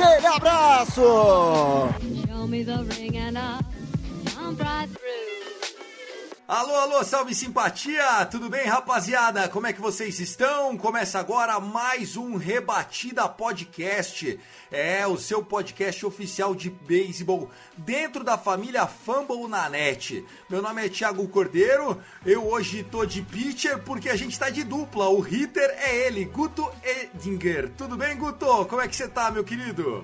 Aquele abraço. Alô, alô, salve simpatia! Tudo bem, rapaziada? Como é que vocês estão? Começa agora mais um Rebatida Podcast. É o seu podcast oficial de beisebol dentro da família Fumble na net. Meu nome é Thiago Cordeiro. Eu hoje tô de pitcher porque a gente tá de dupla. O hitter é ele, Guto Edinger. Tudo bem, Guto? Como é que você tá, meu querido?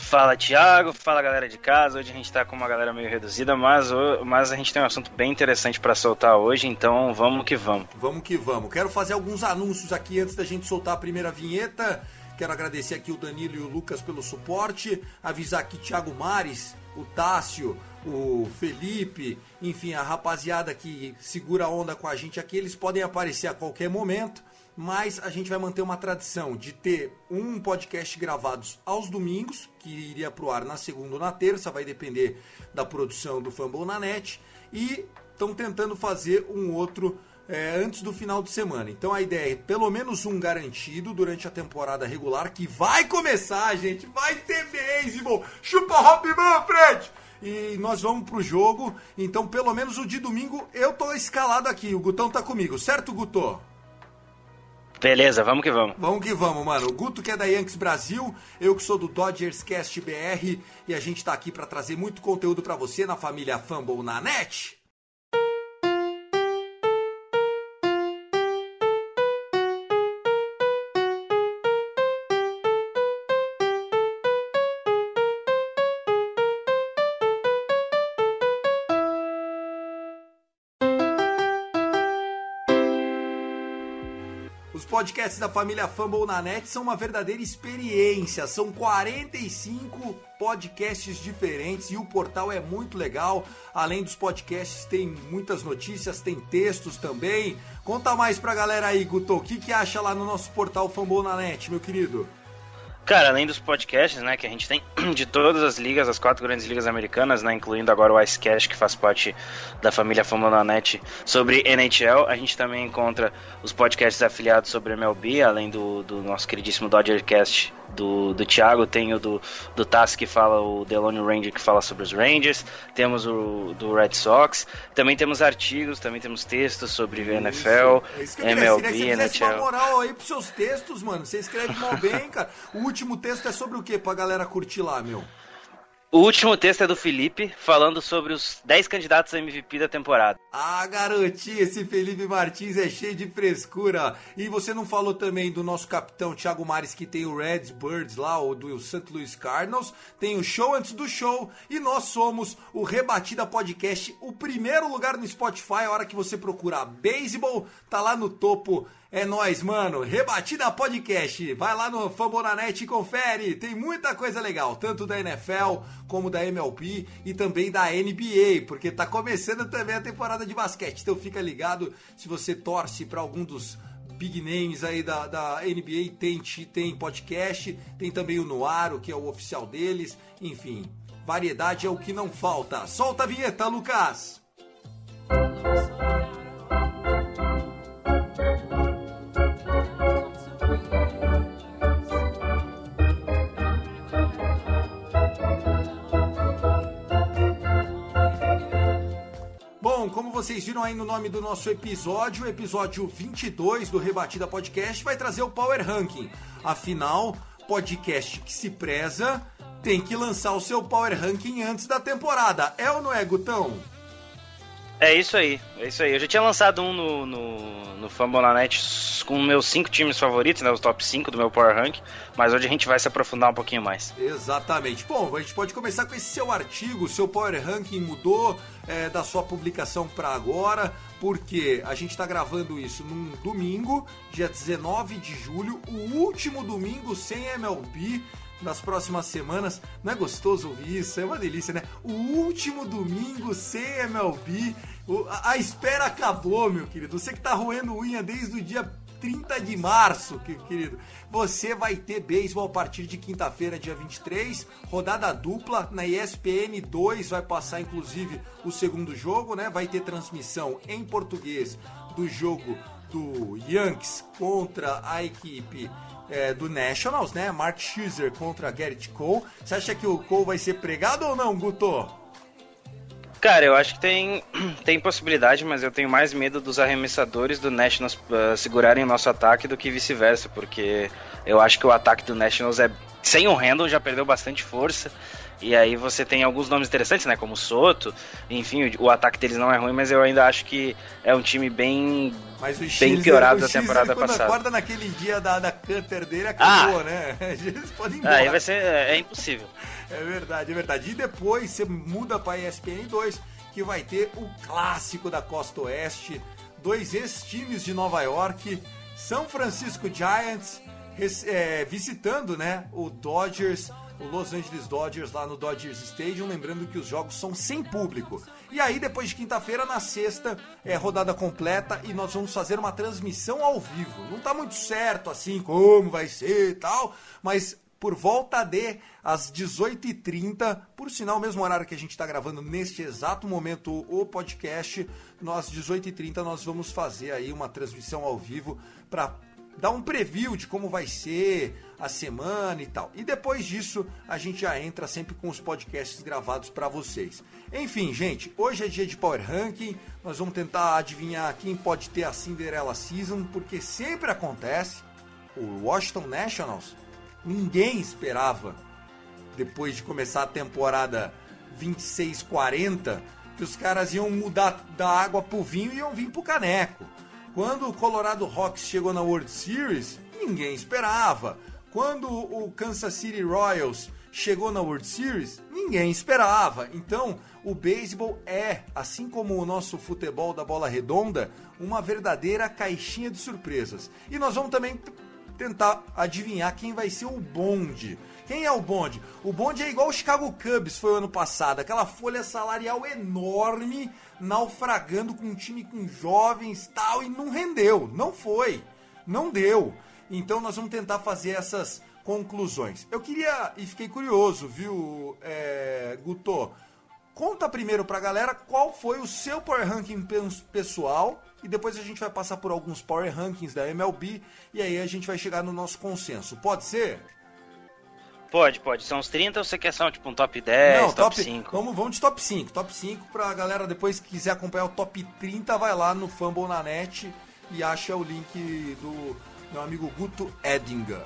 Fala Thiago, fala galera de casa. Hoje a gente tá com uma galera meio reduzida, mas, mas a gente tem um assunto bem interessante pra soltar hoje, então vamos que vamos. Vamos que vamos. Quero fazer alguns anúncios aqui antes da gente soltar a primeira vinheta. Quero agradecer aqui o Danilo e o Lucas pelo suporte. Avisar aqui Thiago Mares, o Tássio, o Felipe, enfim, a rapaziada que segura a onda com a gente aqui. Eles podem aparecer a qualquer momento. Mas a gente vai manter uma tradição de ter um podcast gravados aos domingos, que iria pro ar na segunda ou na terça, vai depender da produção do Fumble na net. E estão tentando fazer um outro é, antes do final de semana. Então a ideia é pelo menos um garantido durante a temporada regular, que vai começar, gente. Vai ter beisebol. Chupa Hop Manfred! E nós vamos pro jogo. Então, pelo menos o de domingo, eu tô escalado aqui. O Gutão tá comigo, certo, Guto? Beleza, vamos que vamos. Vamos que vamos, mano. O Guto que é da Yankees Brasil, eu que sou do Dodgers Cast BR e a gente tá aqui pra trazer muito conteúdo pra você na família Fumble na net. Podcasts da família Fumble na net são uma verdadeira experiência. São 45 podcasts diferentes e o portal é muito legal. Além dos podcasts, tem muitas notícias, tem textos também. Conta mais pra galera aí, Guto. O que, que acha lá no nosso portal Fumble na net, meu querido? Cara, além dos podcasts, né, que a gente tem de todas as ligas, as quatro grandes ligas americanas, né, incluindo agora o Icecast, que faz parte da família Fórmula Net, sobre NHL, a gente também encontra os podcasts afiliados sobre MLB, além do, do nosso queridíssimo Dodgercast do, do Thiago, tem o do, do Tassi que fala, o Delone Ranger que fala sobre os Rangers, temos o do Red Sox, também temos artigos, também temos textos sobre NFL, É isso que queria, MLB, queria que você fizesse uma NHL. moral aí pros seus textos, mano. Você escreve mal bem, cara. O último texto é sobre o que pra galera curtir lá, meu? O último texto é do Felipe, falando sobre os 10 candidatos a MVP da temporada. Ah, garotinho, esse Felipe Martins é cheio de frescura. E você não falou também do nosso capitão Thiago Mares, que tem o Reds Birds lá, ou do St. Louis Cardinals. Tem o show antes do show. E nós somos o Rebatida Podcast, o primeiro lugar no Spotify. A hora que você procurar beisebol, tá lá no topo. É nóis, mano. Rebatida Podcast. Vai lá no Fambonanet e confere. Tem muita coisa legal, tanto da NFL como da MLB e também da NBA, porque tá começando também a temporada de basquete. Então fica ligado se você torce para algum dos big names aí da, da NBA, tem, tem podcast, tem também o Noaro, que é o oficial deles. Enfim, variedade é o que não falta. Solta a vinheta, Lucas! Bom, como vocês viram aí no nome do nosso episódio, o episódio 22 do Rebatida Podcast vai trazer o Power Ranking. Afinal, podcast que se preza tem que lançar o seu Power Ranking antes da temporada. É ou não é, Gutão? É isso aí, é isso aí. Eu já tinha lançado um no, no, no Fambonanet com meus cinco times favoritos, né? Os top 5 do meu Power Rank. Mas hoje a gente vai se aprofundar um pouquinho mais. Exatamente. Bom, a gente pode começar com esse seu artigo, seu Power Ranking mudou é, da sua publicação para agora, porque a gente está gravando isso num domingo, dia 19 de julho, o último domingo sem MLB nas próximas semanas. Não é gostoso ouvir isso? É uma delícia, né? O último domingo sem MLB. A espera acabou, meu querido. Você que tá roendo unha desde o dia 30 de março, querido. Você vai ter beisebol a partir de quinta-feira, dia 23, rodada dupla na ESPN 2, vai passar inclusive o segundo jogo, né? Vai ter transmissão em português do jogo do Yankees contra a equipe é, do Nationals, né? Mark Scherzer contra Garrett Cole. Você acha que o Cole vai ser pregado ou não, Guto? Cara, eu acho que tem, tem possibilidade, mas eu tenho mais medo dos arremessadores do Nationals uh, segurarem o nosso ataque do que vice-versa, porque eu acho que o ataque do Nationals é. Sem o Randall já perdeu bastante força. E aí você tem alguns nomes interessantes, né? Como Soto. Enfim, o, o, ataque deles não é ruim, mas eu ainda acho que é um time bem, bem piorado da temporada quando passada. acorda naquele dia da, da Cutter dele, acabou, ah. né? Eles podem ir embora. Aí vai ser. É, é impossível. é verdade, é verdade. E depois você muda para ESPN 2, que vai ter o clássico da Costa Oeste. Dois ex-times de Nova York, São Francisco Giants, é, visitando né, o Dodgers o Los Angeles Dodgers lá no Dodgers Stadium, lembrando que os jogos são sem público. E aí, depois de quinta-feira, na sexta, é rodada completa e nós vamos fazer uma transmissão ao vivo. Não tá muito certo assim como vai ser e tal, mas por volta de às 18h30, por sinal, mesmo horário que a gente está gravando neste exato momento o podcast, nós 18h30 nós vamos fazer aí uma transmissão ao vivo para dar um preview de como vai ser a semana e tal. E depois disso, a gente já entra sempre com os podcasts gravados para vocês. Enfim, gente, hoje é dia de Power Ranking. Nós vamos tentar adivinhar quem pode ter a Cinderella Season, porque sempre acontece. O Washington Nationals, ninguém esperava, depois de começar a temporada 26-40, que os caras iam mudar da água pro vinho e iam vir pro caneco. Quando o Colorado Rocks chegou na World Series, ninguém esperava. Quando o Kansas City Royals chegou na World Series, ninguém esperava. Então, o beisebol é, assim como o nosso futebol da bola redonda, uma verdadeira caixinha de surpresas. E nós vamos também tentar adivinhar quem vai ser o bonde. Quem é o bonde? O bonde é igual o Chicago Cubs foi o ano passado, aquela folha salarial enorme, naufragando com um time com jovens tal, e não rendeu, não foi, não deu. Então nós vamos tentar fazer essas conclusões. Eu queria, e fiquei curioso, viu, é, Guto? Conta primeiro pra galera qual foi o seu Power Ranking pessoal e depois a gente vai passar por alguns Power Rankings da MLB e aí a gente vai chegar no nosso consenso. Pode ser? Pode, pode. São os 30 ou você quer só tipo um top 10, Não, top, top 5? Vamos, vamos de top 5. Top 5 pra galera depois que quiser acompanhar o top 30, vai lá no Fumble na net e acha o link do meu amigo Guto Edinger.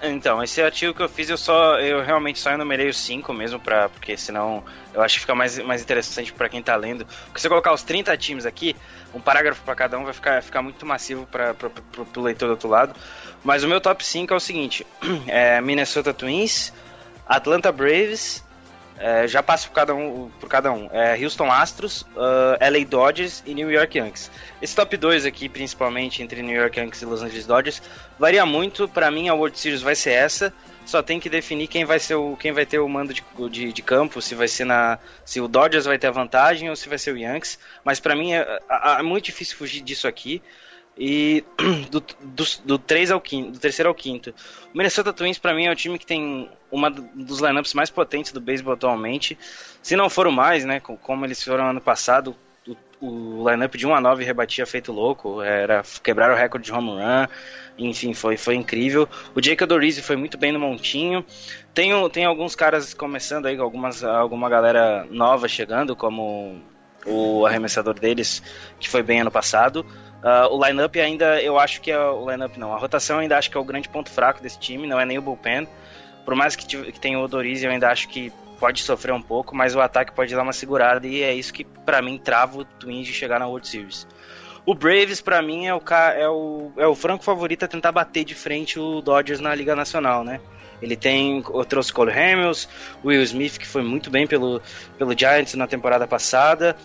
Então, esse artigo que eu fiz, eu só eu realmente só enumerei os cinco mesmo, pra, porque senão eu acho que fica mais, mais interessante para quem tá lendo. Porque se eu colocar os 30 times aqui, um parágrafo para cada um vai ficar, ficar muito massivo para o leitor do outro lado. Mas o meu top 5 é o seguinte: é Minnesota Twins, Atlanta Braves, é, já passo por cada um. Por cada um. É, Houston Astros, uh, LA Dodgers e New York Yankees. Esse top 2 aqui, principalmente entre New York Yankees e Los Angeles Dodgers, varia muito. Para mim, a World Series vai ser essa. Só tem que definir quem vai ser o quem vai ter o mando de, de, de campo, se vai ser na se o Dodgers vai ter a vantagem ou se vai ser o Yankees. Mas para mim é, é, é muito difícil fugir disso aqui. E do, do, do, 3 ao quinto, do terceiro ao quinto. O Minnesota Twins, para mim, é o time que tem uma dos lineups mais potentes do beisebol atualmente. Se não for o mais, né? Como eles foram ano passado, o, o lineup de 1 a 9 rebatia feito louco. Era quebrar o recorde de home run. Enfim, foi, foi incrível. O Jacob Dorizzi foi muito bem no montinho. Tem, tem alguns caras começando aí, algumas, alguma galera nova chegando, como o arremessador deles, que foi bem ano passado. Uh, o lineup ainda, eu acho que é o lineup não. A rotação ainda acho que é o grande ponto fraco desse time, não é nem o bullpen. Por mais que, que tenha o Doriz, eu ainda acho que pode sofrer um pouco, mas o ataque pode dar uma segurada e é isso que para mim trava o Twins de chegar na World Series. O Braves, para mim, é o, é, o, é o franco favorito a tentar bater de frente o Dodgers na Liga Nacional, né? Ele tem, eu trouxe Cole Hamels, Will Smith, que foi muito bem pelo, pelo Giants na temporada passada.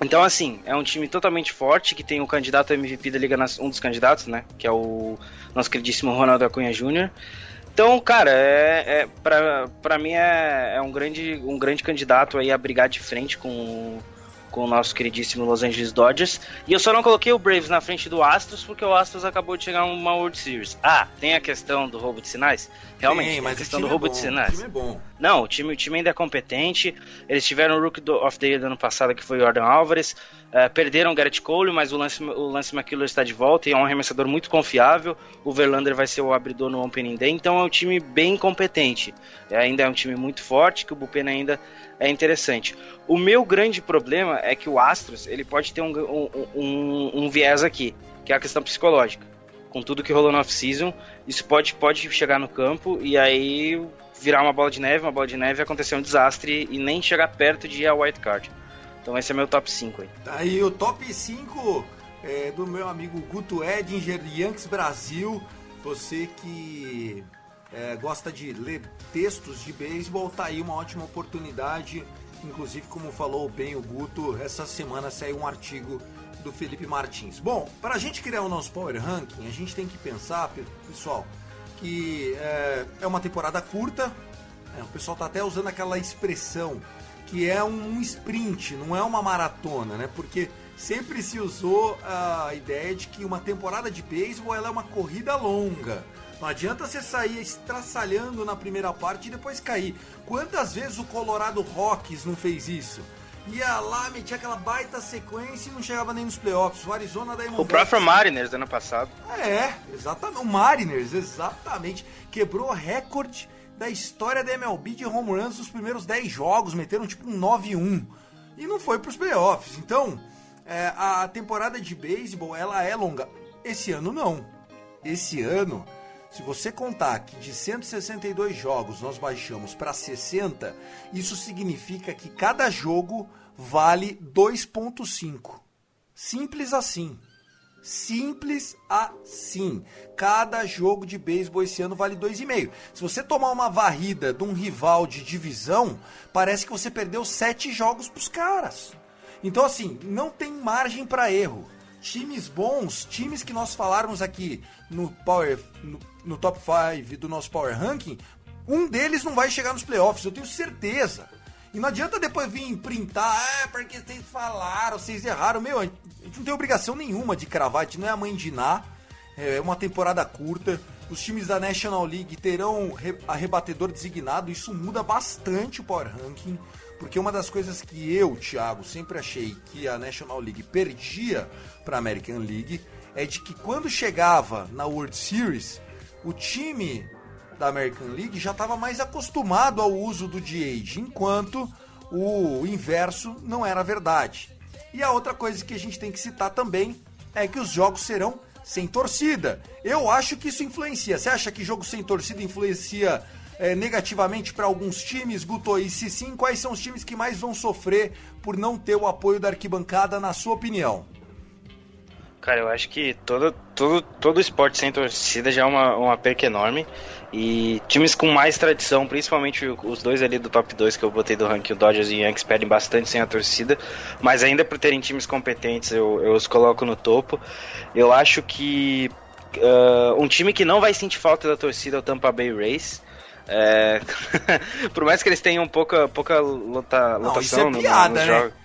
Então, assim, é um time totalmente forte, que tem o candidato MVP da Liga, um dos candidatos, né? Que é o nosso queridíssimo Ronaldo Acunha Jr., então, cara, é, é pra, pra mim é, é um, grande, um grande candidato aí a brigar de frente com, com o nosso queridíssimo Los Angeles Dodgers. E eu só não coloquei o Braves na frente do Astros porque o Astros acabou de chegar uma World Series. Ah, tem a questão do roubo de sinais? Realmente, tem, mas a questão do roubo é bom, de sinais. O time é bom. Não, o time, o time ainda é competente. Eles tiveram o Rookie of the Year do ano passado, que foi o Jordan Álvares. Uh, perderam o Garrett Cole, mas o Lance, o Lance McKillor está de volta e é um arremessador muito confiável. O Verlander vai ser o abridor no Opening Day, então é um time bem competente. É, ainda é um time muito forte, que o Bullpen ainda é interessante. O meu grande problema é que o Astros ele pode ter um, um, um, um viés aqui, que é a questão psicológica. Com tudo que rolou no off-season, isso pode, pode chegar no campo e aí virar uma bola de neve, uma bola de neve acontecer um desastre e nem chegar perto de ir a white card. Então esse é meu top 5 aí. Tá aí o top 5 é, do meu amigo Guto Edinger, Yankees Brasil. Você que é, gosta de ler textos de beisebol, tá aí uma ótima oportunidade. Inclusive, como falou bem o Guto, essa semana saiu um artigo do Felipe Martins. Bom, para a gente criar o nosso Power Ranking, a gente tem que pensar, pessoal, que é, é uma temporada curta. É, o pessoal tá até usando aquela expressão que é um sprint, não é uma maratona, né? Porque sempre se usou a ideia de que uma temporada de beisebol ela é uma corrida longa. Não adianta você sair estraçalhando na primeira parte e depois cair. Quantas vezes o Colorado Rockies não fez isso? Ia lá, metia aquela baita sequência e não chegava nem nos playoffs. O Arizona da O próprio Mariners ano passado. É, exatamente. O Mariners, exatamente. Quebrou recorde da história da MLB de home runs nos primeiros 10 jogos. Meteram tipo um 9-1. E não foi pros playoffs. Então, é, a temporada de beisebol, ela é longa. Esse ano não. Esse ano se você contar que de 162 jogos nós baixamos para 60, isso significa que cada jogo vale 2.5. Simples assim. Simples assim. Cada jogo de beisebol esse ano vale 2,5. Se você tomar uma varrida de um rival de divisão, parece que você perdeu 7 jogos pros caras. Então assim, não tem margem para erro. Times bons, times que nós falarmos aqui no Power no, no top 5 do nosso Power Ranking, um deles não vai chegar nos playoffs, eu tenho certeza. E não adianta depois vir printar, é porque vocês falaram, vocês erraram. Meu, a gente não tem obrigação nenhuma de cravar, a gente não é a mãe de Ná, é uma temporada curta. Os times da National League terão arrebatedor designado, isso muda bastante o Power Ranking, porque uma das coisas que eu, Thiago, sempre achei que a National League perdia para a American League é de que quando chegava na World Series, o time da American League já estava mais acostumado ao uso do DH, enquanto o inverso não era verdade. E a outra coisa que a gente tem que citar também é que os jogos serão sem torcida. Eu acho que isso influencia. Você acha que jogo sem torcida influencia é, negativamente para alguns times, Guto? E se sim, quais são os times que mais vão sofrer por não ter o apoio da arquibancada, na sua opinião? Cara, eu acho que todo, todo, todo esporte sem torcida já é uma, uma perca enorme. E times com mais tradição, principalmente os dois ali do top 2 que eu botei do ranking, o Dodgers e o Yankees, perdem bastante sem a torcida. Mas ainda por terem times competentes, eu, eu os coloco no topo. Eu acho que uh, um time que não vai sentir falta da torcida é o Tampa Bay Rays. É... por mais que eles tenham pouca, pouca lota, não, lotação é piada, no, no, né? jogos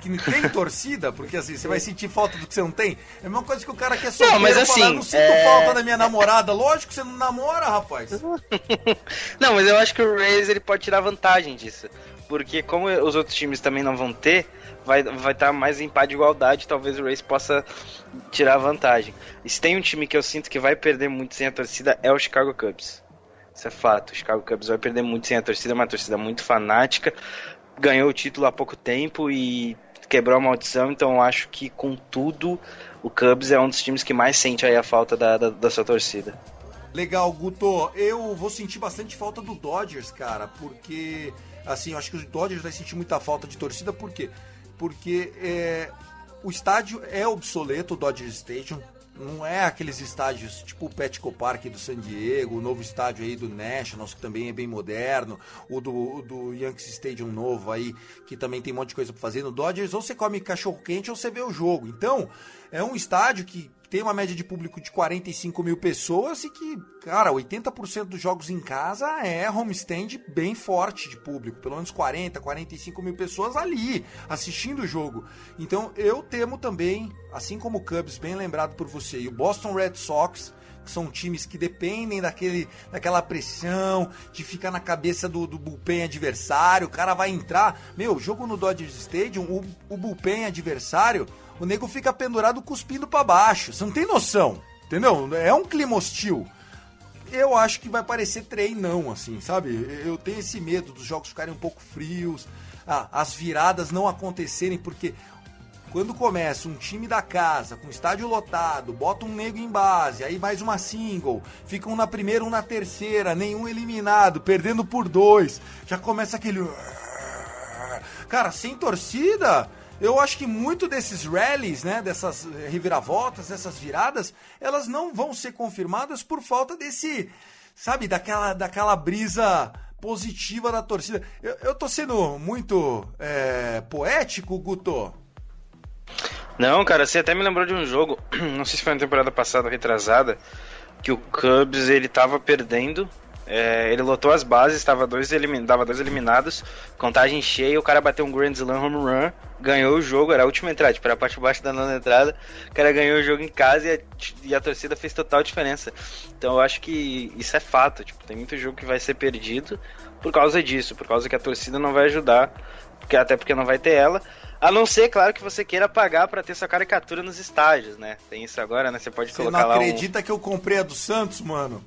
que não tem torcida, porque assim, você vai sentir falta do que você não tem. É a mesma coisa que o cara quer solteiro não, mas assim, falar, não sinto é... falta da minha namorada. Lógico que você não namora, rapaz. não, mas eu acho que o Rays ele pode tirar vantagem disso. Porque como os outros times também não vão ter, vai estar vai tá mais em pá de igualdade, talvez o Rays possa tirar vantagem. E se tem um time que eu sinto que vai perder muito sem a torcida, é o Chicago Cubs. Isso é fato. O Chicago Cubs vai perder muito sem a torcida, é uma torcida muito fanática ganhou o título há pouco tempo e quebrou a maldição, então acho que com tudo o Cubs é um dos times que mais sente aí a falta da, da, da sua torcida. Legal, Guto. Eu vou sentir bastante falta do Dodgers, cara, porque, assim, eu acho que os Dodgers vai sentir muita falta de torcida, por quê? Porque é, o estádio é obsoleto, o Dodger Stadium. Não é aqueles estádios tipo o Petco Park do San Diego, o novo estádio aí do Nationals, que também é bem moderno, o do, do Yankees Stadium novo aí, que também tem um monte de coisa pra fazer no Dodgers. Ou você come cachorro quente ou você vê o jogo. Então, é um estádio que tem uma média de público de 45 mil pessoas e que, cara, 80% dos jogos em casa é homestand bem forte de público. Pelo menos 40, 45 mil pessoas ali assistindo o jogo. Então eu temo também, assim como o Cubs, bem lembrado por você, e o Boston Red Sox, que são times que dependem daquele, daquela pressão, de ficar na cabeça do, do bullpen adversário, o cara vai entrar. Meu, jogo no Dodgers Stadium, o, o bullpen adversário o nego fica pendurado cuspindo para baixo. Você não tem noção, entendeu? É um clima hostil. Eu acho que vai parecer treinão, assim, sabe? Eu tenho esse medo dos jogos ficarem um pouco frios, as viradas não acontecerem, porque quando começa um time da casa, com estádio lotado, bota um nego em base, aí mais uma single, fica um na primeira, um na terceira, nenhum eliminado, perdendo por dois, já começa aquele. Cara, sem torcida, eu acho que muito desses rallies, né, dessas reviravoltas, dessas viradas, elas não vão ser confirmadas por falta desse, sabe, daquela, daquela brisa positiva da torcida. Eu, eu tô sendo muito é, poético, Guto? Não, cara, você até me lembrou de um jogo, não sei se foi na temporada passada, retrasada, que o Cubs ele tava perdendo é, ele lotou as bases, estava dois elimin... dava dois eliminados, contagem cheia, o cara bateu um Grand Slam home run, ganhou o jogo, era a última entrada, tipo, era a parte de baixo da nona entrada, o cara ganhou o jogo em casa e a, e a torcida fez total diferença. Então eu acho que isso é fato, tipo, tem muito jogo que vai ser perdido por causa disso, por causa que a torcida não vai ajudar, porque, até porque não vai ter ela. A não ser, claro, que você queira pagar para ter sua caricatura nos estádios, né? Tem isso agora, né? Você pode você colocar lá. Você não acredita um... que eu comprei a do Santos, mano?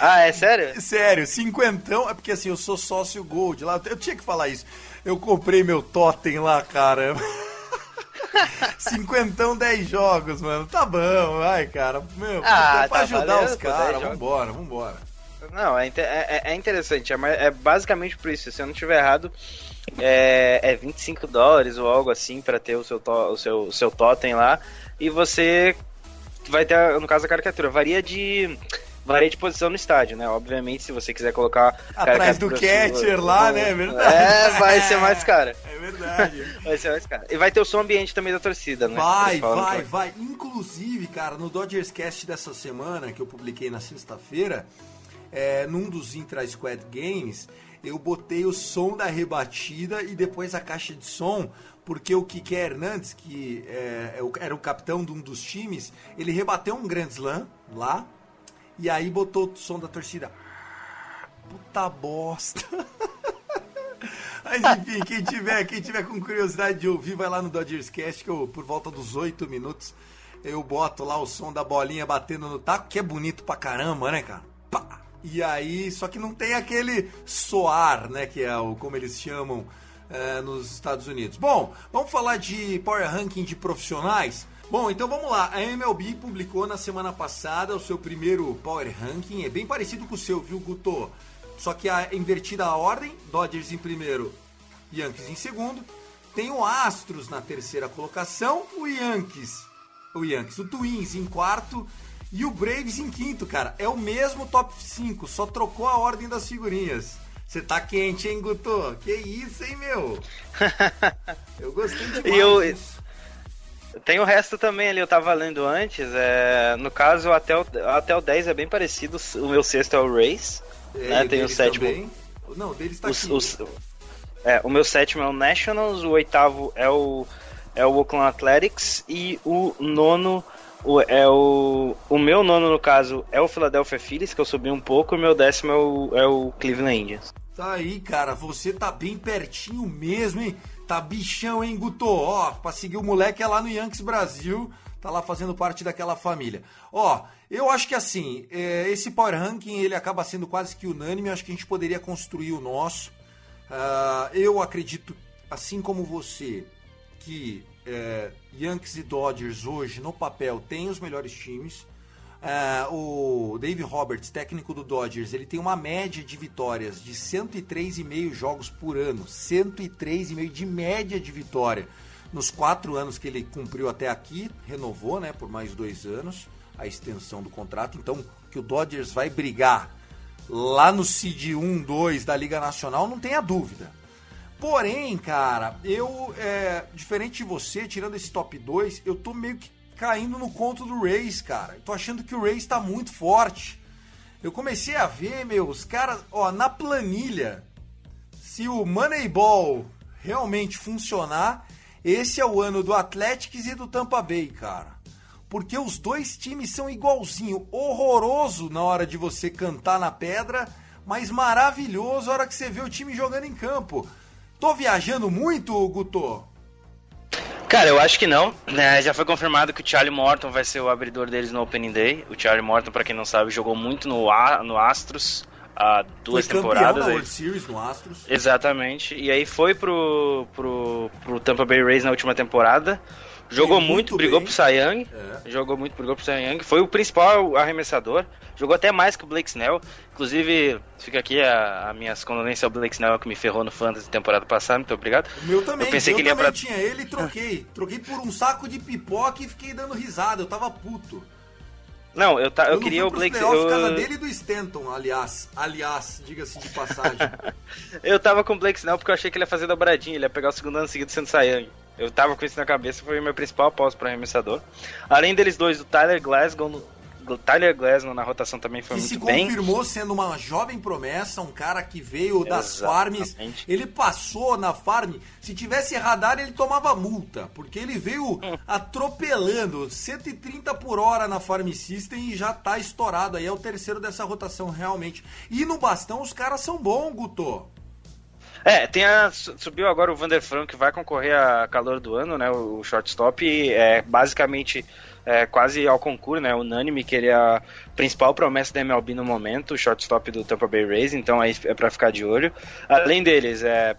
Ah, é sério? Sério, cinquentão. É porque assim, eu sou sócio Gold lá. Eu tinha que falar isso. Eu comprei meu totem lá, cara. Cinquentão, 10 jogos, mano. Tá bom, vai, cara. Meu, ah, pra tá ajudar valendo, os caras. Vambora, vambora. Não, é, é, é interessante. É, é, basicamente por isso. Se eu não estiver errado, é, é 25 dólares ou algo assim para ter o seu, to, o, seu, o seu totem lá. E você vai ter, no caso, a caricatura. Varia de varia de posição no estádio, né? Obviamente, se você quiser colocar. Atrás do catcher sua, lá, né? É verdade. É, vai ser mais cara. É verdade. vai ser mais cara. E vai ter o som ambiente também da torcida, né? Vai, vai, vai. Inclusive, cara, no Dodgers Cast dessa semana, que eu publiquei na sexta-feira, é, num dos Intra Squad Games, eu botei o som da rebatida e depois a caixa de som porque o Kike Hernandes, que é, é era o capitão de um dos times, ele rebateu um Grand Slam lá, e aí botou o som da torcida. Puta bosta. Mas enfim, quem tiver, quem tiver com curiosidade de ouvir, vai lá no Dodgers Cast, que eu, por volta dos 8 minutos, eu boto lá o som da bolinha batendo no taco, que é bonito pra caramba, né, cara? Pá! E aí, só que não tem aquele soar, né, que é o como eles chamam é, nos Estados Unidos. Bom, vamos falar de Power Ranking de profissionais. Bom, então vamos lá. A MLB publicou na semana passada o seu primeiro Power Ranking. É bem parecido com o seu, viu, Guto? Só que a invertida a ordem, Dodgers em primeiro, Yankees em segundo. Tem o Astros na terceira colocação, o Yankees, o Yankees, o Twins em quarto e o Braves em quinto, cara. É o mesmo top 5, só trocou a ordem das figurinhas. Você tá quente, hein, Guto? Que isso, hein, meu? Eu gostei demais. Eu, tem o resto também ali, eu tava lendo antes. É, no caso, até o, até o 10 é bem parecido. O meu sexto é o Race. É, né? Tem o sétimo. Também. Não, deles tá os, aqui. Os, é, o meu sétimo é o Nationals, o oitavo é o, é o Oakland Athletics e o nono o, é o, o meu nono, no caso, é o Philadelphia Phillies, que eu subi um pouco, e o meu décimo é o, é o Cleveland Indians. Tá aí, cara, você tá bem pertinho mesmo, hein? Tá bichão, hein, Guto? Ó, pra seguir o moleque é lá no Yankees Brasil, tá lá fazendo parte daquela família. Ó, eu acho que assim, é, esse Power Ranking ele acaba sendo quase que unânime, eu acho que a gente poderia construir o nosso. Uh, eu acredito, assim como você, que é, Yankees e Dodgers hoje no papel têm os melhores times. É, o Dave Roberts, técnico do Dodgers, ele tem uma média de vitórias de 103,5 jogos por ano. 103,5 de média de vitória. Nos quatro anos que ele cumpriu até aqui, renovou né, por mais dois anos a extensão do contrato. Então, que o Dodgers vai brigar lá no Cid 1, 2 da Liga Nacional, não tenha dúvida. Porém, cara, eu, é, diferente de você, tirando esse top 2, eu tô meio que caindo no conto do Rays, cara. Eu tô achando que o Rays tá muito forte. Eu comecei a ver, meus caras, ó, na planilha, se o Moneyball realmente funcionar, esse é o ano do Athletics e do Tampa Bay, cara. Porque os dois times são igualzinho, horroroso na hora de você cantar na pedra, mas maravilhoso na hora que você vê o time jogando em campo. Tô viajando muito, Guto? Cara, eu acho que não. É, já foi confirmado que o Charlie Morton vai ser o abridor deles no Opening Day. O Charlie Morton, para quem não sabe, jogou muito no, A, no Astros há duas foi temporadas. Da World Series no Astros. Exatamente. E aí foi pro, pro, pro Tampa Bay Rays na última temporada. Jogou muito, muito, brigou bem. pro Young. É. Jogou muito, brigou pro Young. Foi o principal arremessador. Jogou até mais que o Blake Snell. Inclusive, fica aqui a, a minhas condolências ao Blake Snell que me ferrou no Fantasy temporada passada. Muito obrigado. O meu também. Eu pensei eu que ele ia pra... tinha ele e troquei. troquei por um saco de pipoca e fiquei dando risada. Eu tava puto. Não, eu, ta, eu, eu queria o Blake Snell. Eu... casa dele e do Stanton, aliás. Aliás, diga-se de passagem. eu tava com o Blake Snell porque eu achei que ele ia fazer dobradinha. Ele ia pegar o segundo ano seguido sendo Young. Eu tava com isso na cabeça, foi o meu principal aposto para arremessador. Além deles dois, o Tyler Glasgow, Tyler Glasnow na rotação também foi que muito bem. se confirmou sendo uma jovem promessa, um cara que veio das Exatamente. farms. Ele passou na farm. Se tivesse radar, ele tomava multa, porque ele veio hum. atropelando 130 por hora na farm system e já tá estourado. Aí é o terceiro dessa rotação realmente. E no bastão os caras são bons, Guto. É, tem a, subiu agora o Vander Frank que vai concorrer a calor do ano, né? O, shortstop é basicamente é, quase ao concurso, né? Unânime que ele é a principal promessa da MLB no momento, o shortstop do Tampa Bay Rays, então aí é para ficar de olho. Além deles, é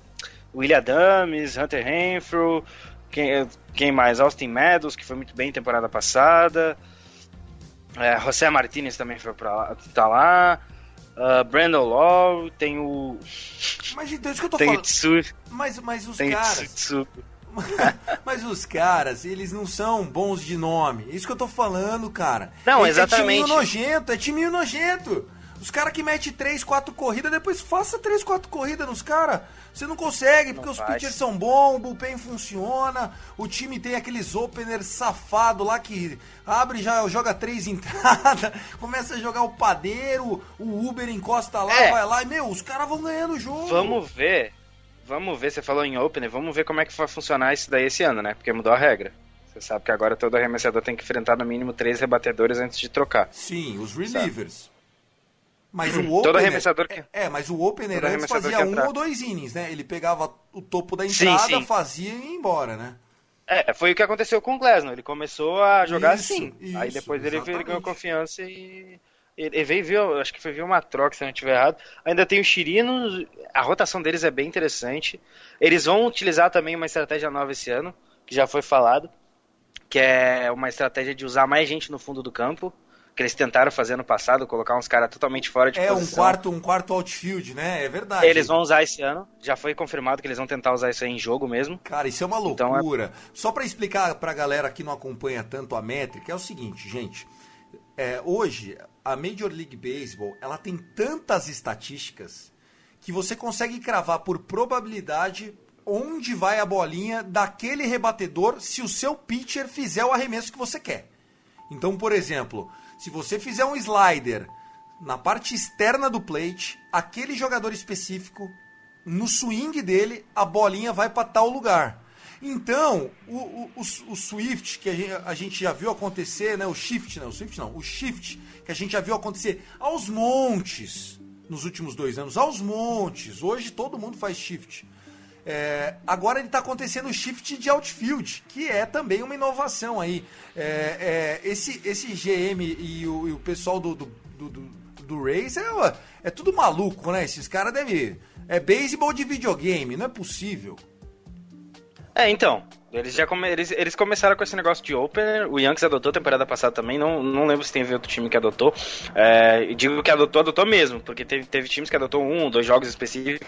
William Adams, Hunter Renfrew, quem, quem mais? Austin Meadows, que foi muito bem temporada passada. É, José Martinez também foi pra tá lá. Uh, Brandon Law, tem o. Mas então, isso que eu tô tem falando. Tsu... Mas, mas os tem caras. Tsu... mas os caras, eles não são bons de nome. É isso que eu tô falando, cara. Não, é, exatamente. É timinho nojento, é timinho nojento. Os caras que metem 3, 4 corridas, depois faça 3, 4 corridas nos caras. Você não consegue, porque não os faz. pitchers são bons, o bullpen funciona, o time tem aqueles openers safado lá que abre já joga três entradas, começa a jogar o padeiro, o Uber encosta lá, é. vai lá e, meu, os caras vão ganhando o jogo. Vamos ver, vamos ver, você falou em opener, vamos ver como é que vai funcionar isso daí esse ano, né? Porque mudou a regra. Você sabe que agora todo arremessador tem que enfrentar no mínimo três rebatedores antes de trocar. Sim, os relievers. Sabe? Mas o opener, Todo arremessador que... É, mas o opener antes fazia um ou dois innings, né? Ele pegava o topo da entrada, sim, sim. fazia e ia embora, né? É, foi o que aconteceu com o Glasnow. Ele começou a jogar isso, assim. Isso, Aí depois exatamente. ele ganhou confiança e. Ele veio, viu, acho que foi ver uma troca, se não estiver errado. Ainda tem o Chirino, a rotação deles é bem interessante. Eles vão utilizar também uma estratégia nova esse ano, que já foi falado, que é uma estratégia de usar mais gente no fundo do campo que eles tentaram fazer no passado, colocar uns caras totalmente fora de é, posição. É, um quarto, um quarto outfield, né? É verdade. Eles vão usar esse ano. Já foi confirmado que eles vão tentar usar isso aí em jogo mesmo. Cara, isso é uma loucura. Então, é... Só para explicar pra galera que não acompanha tanto a métrica, é o seguinte, gente. É, hoje, a Major League Baseball, ela tem tantas estatísticas que você consegue cravar por probabilidade onde vai a bolinha daquele rebatedor se o seu pitcher fizer o arremesso que você quer. Então, por exemplo, se você fizer um slider na parte externa do plate, aquele jogador específico, no swing dele, a bolinha vai para tal lugar. Então, o, o, o, o Swift, que a gente, a gente, já viu acontecer, né? O Shift, não, o Swift não, o Shift, que a gente já viu acontecer aos montes nos últimos dois anos, aos montes. Hoje todo mundo faz Shift. É, agora ele está acontecendo o shift de outfield, que é também uma inovação aí. É, é, esse, esse GM e o, e o pessoal do, do, do, do Race é, é tudo maluco, né? Esses caras devem. É beisebol de videogame, não é possível. É, então. Eles já come, eles, eles começaram com esse negócio de opener. O Yankees adotou temporada passada também. Não, não lembro se tem outro time que adotou. É, digo que adotou, adotou mesmo, porque teve, teve times que adotou um, dois jogos específicos.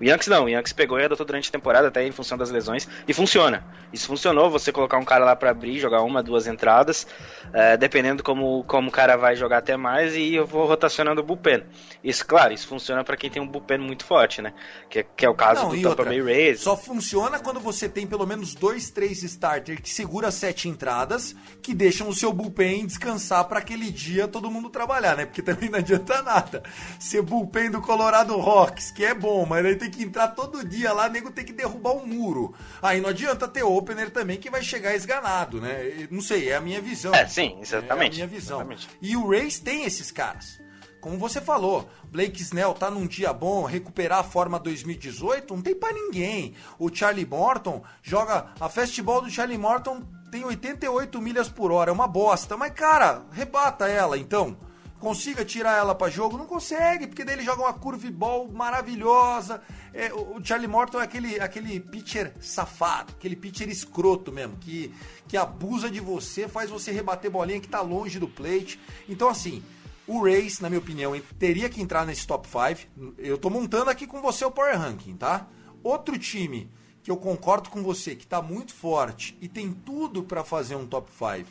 O Yankees não. O Yankees pegou e adotou durante a temporada, até em função das lesões. E funciona. Isso funcionou. Você colocar um cara lá para abrir, jogar uma, duas entradas, é, dependendo como, como o cara vai jogar até mais. E eu vou rotacionando o bullpen. Isso, claro, isso funciona para quem tem um bullpen muito forte, né? Que, que é o caso Não, do Tampa outra, Bay Rays. Só funciona quando você tem pelo menos dois, três starters que segura sete entradas, que deixam o seu bullpen descansar para aquele dia todo mundo trabalhar, né? Porque também não adianta nada. Ser bullpen do Colorado Rocks, que é bom, mas aí tem que entrar todo dia lá, nego tem que derrubar um muro. Aí não adianta ter opener também que vai chegar esganado, né? Não sei, é a minha visão. É, sim, exatamente. É a minha visão. Exatamente. E o Rays tem esses caras. Como você falou, Blake Snell tá num dia bom, recuperar a forma 2018, não tem pra ninguém. O Charlie Morton joga. A fastball do Charlie Morton tem 88 milhas por hora, é uma bosta. Mas, cara, rebata ela então. Consiga tirar ela pra jogo? Não consegue, porque daí ele joga uma curveball maravilhosa. É, o o Charlie Morton é aquele, aquele pitcher safado, aquele pitcher escroto mesmo, que, que abusa de você, faz você rebater bolinha que tá longe do plate. Então, assim, o Rays, na minha opinião, teria que entrar nesse top 5. Eu tô montando aqui com você o Power Ranking, tá? Outro time que eu concordo com você, que tá muito forte e tem tudo para fazer um top 5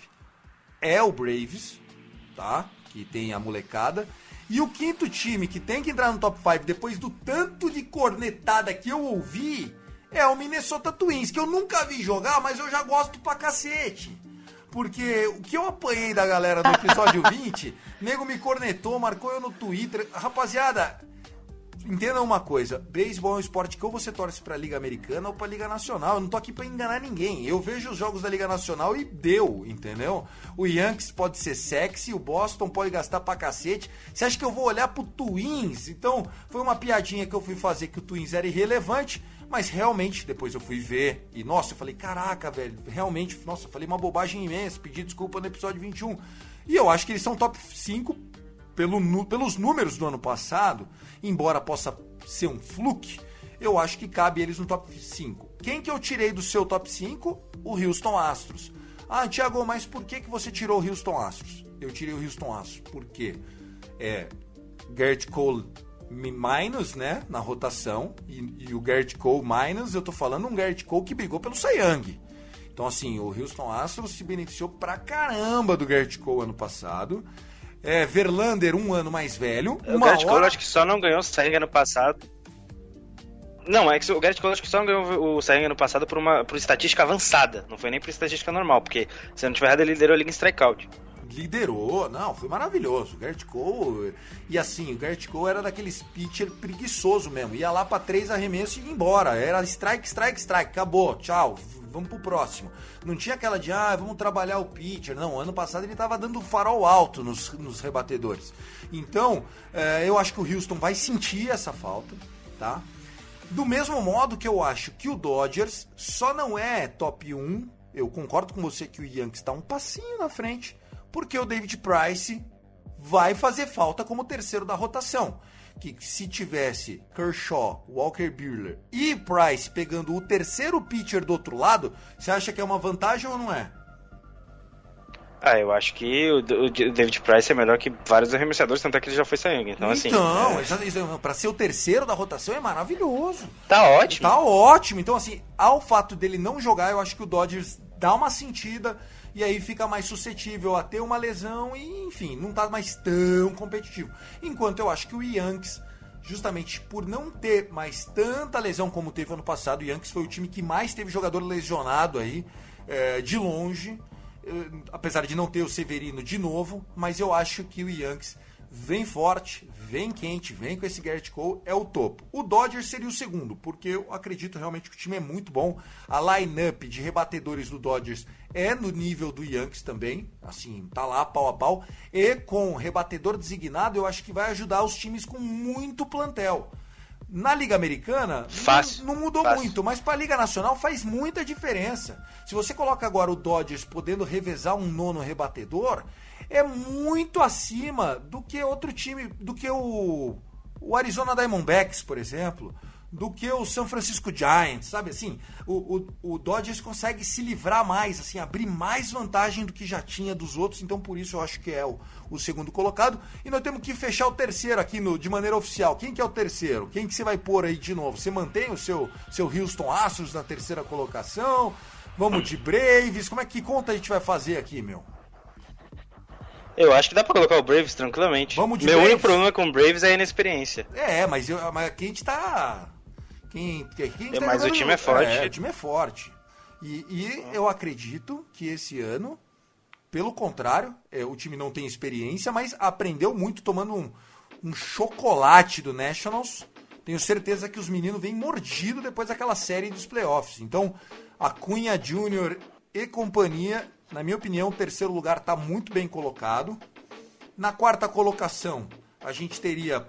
é o Braves, tá? Que tem a molecada. E o quinto time que tem que entrar no top 5 depois do tanto de cornetada que eu ouvi é o Minnesota Twins, que eu nunca vi jogar, mas eu já gosto pra cacete. Porque o que eu apanhei da galera do episódio 20, nego me cornetou, marcou eu no Twitter. Rapaziada, entendam uma coisa: beisebol é um esporte que ou você torce pra Liga Americana ou pra Liga Nacional. Eu não tô aqui pra enganar ninguém. Eu vejo os jogos da Liga Nacional e deu, entendeu? O Yankees pode ser sexy, o Boston pode gastar pra cacete. Você acha que eu vou olhar pro Twins? Então, foi uma piadinha que eu fui fazer que o Twins era irrelevante. Mas realmente, depois eu fui ver e, nossa, eu falei, caraca, velho, realmente, nossa, eu falei uma bobagem imensa, pedi desculpa no episódio 21. E eu acho que eles são top 5 pelo, pelos números do ano passado, embora possa ser um fluke, eu acho que cabe eles no top 5. Quem que eu tirei do seu top 5? O Houston Astros. Ah, Thiago, mas por que, que você tirou o Houston Astros? Eu tirei o Houston Astros porque é Gert Cole minus, né, na rotação, e, e o Gert Cole minus, eu tô falando um Gert Cole que brigou pelo Young. Então, assim, o Houston Astros se beneficiou pra caramba do Gert Cole ano passado. É, Verlander, um ano mais velho. O Uma Garrett Cole hora... acho que só não ganhou o Sayang ano passado. Não, é que o Garrett Cole acho que só não ganhou o Sayang ano passado por uma por estatística avançada. Não foi nem por estatística normal, porque se eu não tiver errado, ele liderou a liga em strikeout. Liderou, não, foi maravilhoso. O Gert Cole, e assim, o Gert Cole era daqueles pitcher preguiçoso mesmo. Ia lá pra três arremessos e ia embora. Era strike, strike, strike, acabou, tchau, vamos pro próximo. Não tinha aquela de, ah, vamos trabalhar o pitcher. Não, ano passado ele tava dando farol alto nos, nos rebatedores. Então, eh, eu acho que o Houston vai sentir essa falta, tá? Do mesmo modo que eu acho que o Dodgers só não é top 1, eu concordo com você que o Yankees está um passinho na frente, porque o David Price vai fazer falta como terceiro da rotação. Que se tivesse Kershaw, Walker Buehler e Price pegando o terceiro pitcher do outro lado, você acha que é uma vantagem ou não é? Ah, eu acho que o, David Price é melhor que vários arremessadores, tanto é que ele já foi Sayang. Então, assim. então, é, exa- pra ser o terceiro da rotação é maravilhoso. tá ótimo. Tá ótimo. Então, assim, ao fato dele não jogar, eu acho que o Dodgers dá uma sentida e aí fica mais suscetível a ter uma lesão e, enfim, não tá mais tão competitivo. Enquanto eu acho que o Yankees, justamente por não ter mais tanta lesão como teve ano passado, o Yankees foi o time que mais teve jogador lesionado aí, é, de longe, eh, apesar de não ter o Severino de novo, mas eu acho que o Yankees vem forte, vem quente, vem com esse Garrett Cole, é o topo. O Dodgers seria o segundo, porque eu acredito realmente que o time é muito bom. A line-up de rebatedores do Dodgers é no nível do Yankees também, assim, tá lá pau a pau. E com rebatedor designado, eu acho que vai ajudar os times com muito plantel. Na Liga Americana, Fácil, não, não mudou fácil. muito, mas para a Liga Nacional faz muita diferença. Se você coloca agora o Dodgers podendo revezar um nono rebatedor, é muito acima do que outro time, do que o, o Arizona Diamondbacks, por exemplo, do que o San Francisco Giants, sabe assim? O, o, o Dodgers consegue se livrar mais, assim, abrir mais vantagem do que já tinha dos outros, então por isso eu acho que é o, o segundo colocado. E nós temos que fechar o terceiro aqui no, de maneira oficial. Quem que é o terceiro? Quem que você vai pôr aí de novo? Você mantém o seu, seu Houston Astros na terceira colocação? Vamos de Braves? Como é que conta a gente vai fazer aqui, meu? Eu acho que dá pra colocar o Braves tranquilamente. Vamos de Meu Braves? único problema com o Braves é a inexperiência. É, mas, eu, mas aqui a gente tá. Quem, quem É, tá mas o time é forte. É, o time é forte. E, e eu acredito que esse ano, pelo contrário, é, o time não tem experiência, mas aprendeu muito tomando um, um chocolate do Nationals. Tenho certeza que os meninos vêm mordido depois daquela série dos playoffs. Então, a Cunha Júnior e companhia, na minha opinião, o terceiro lugar está muito bem colocado. Na quarta colocação, a gente teria,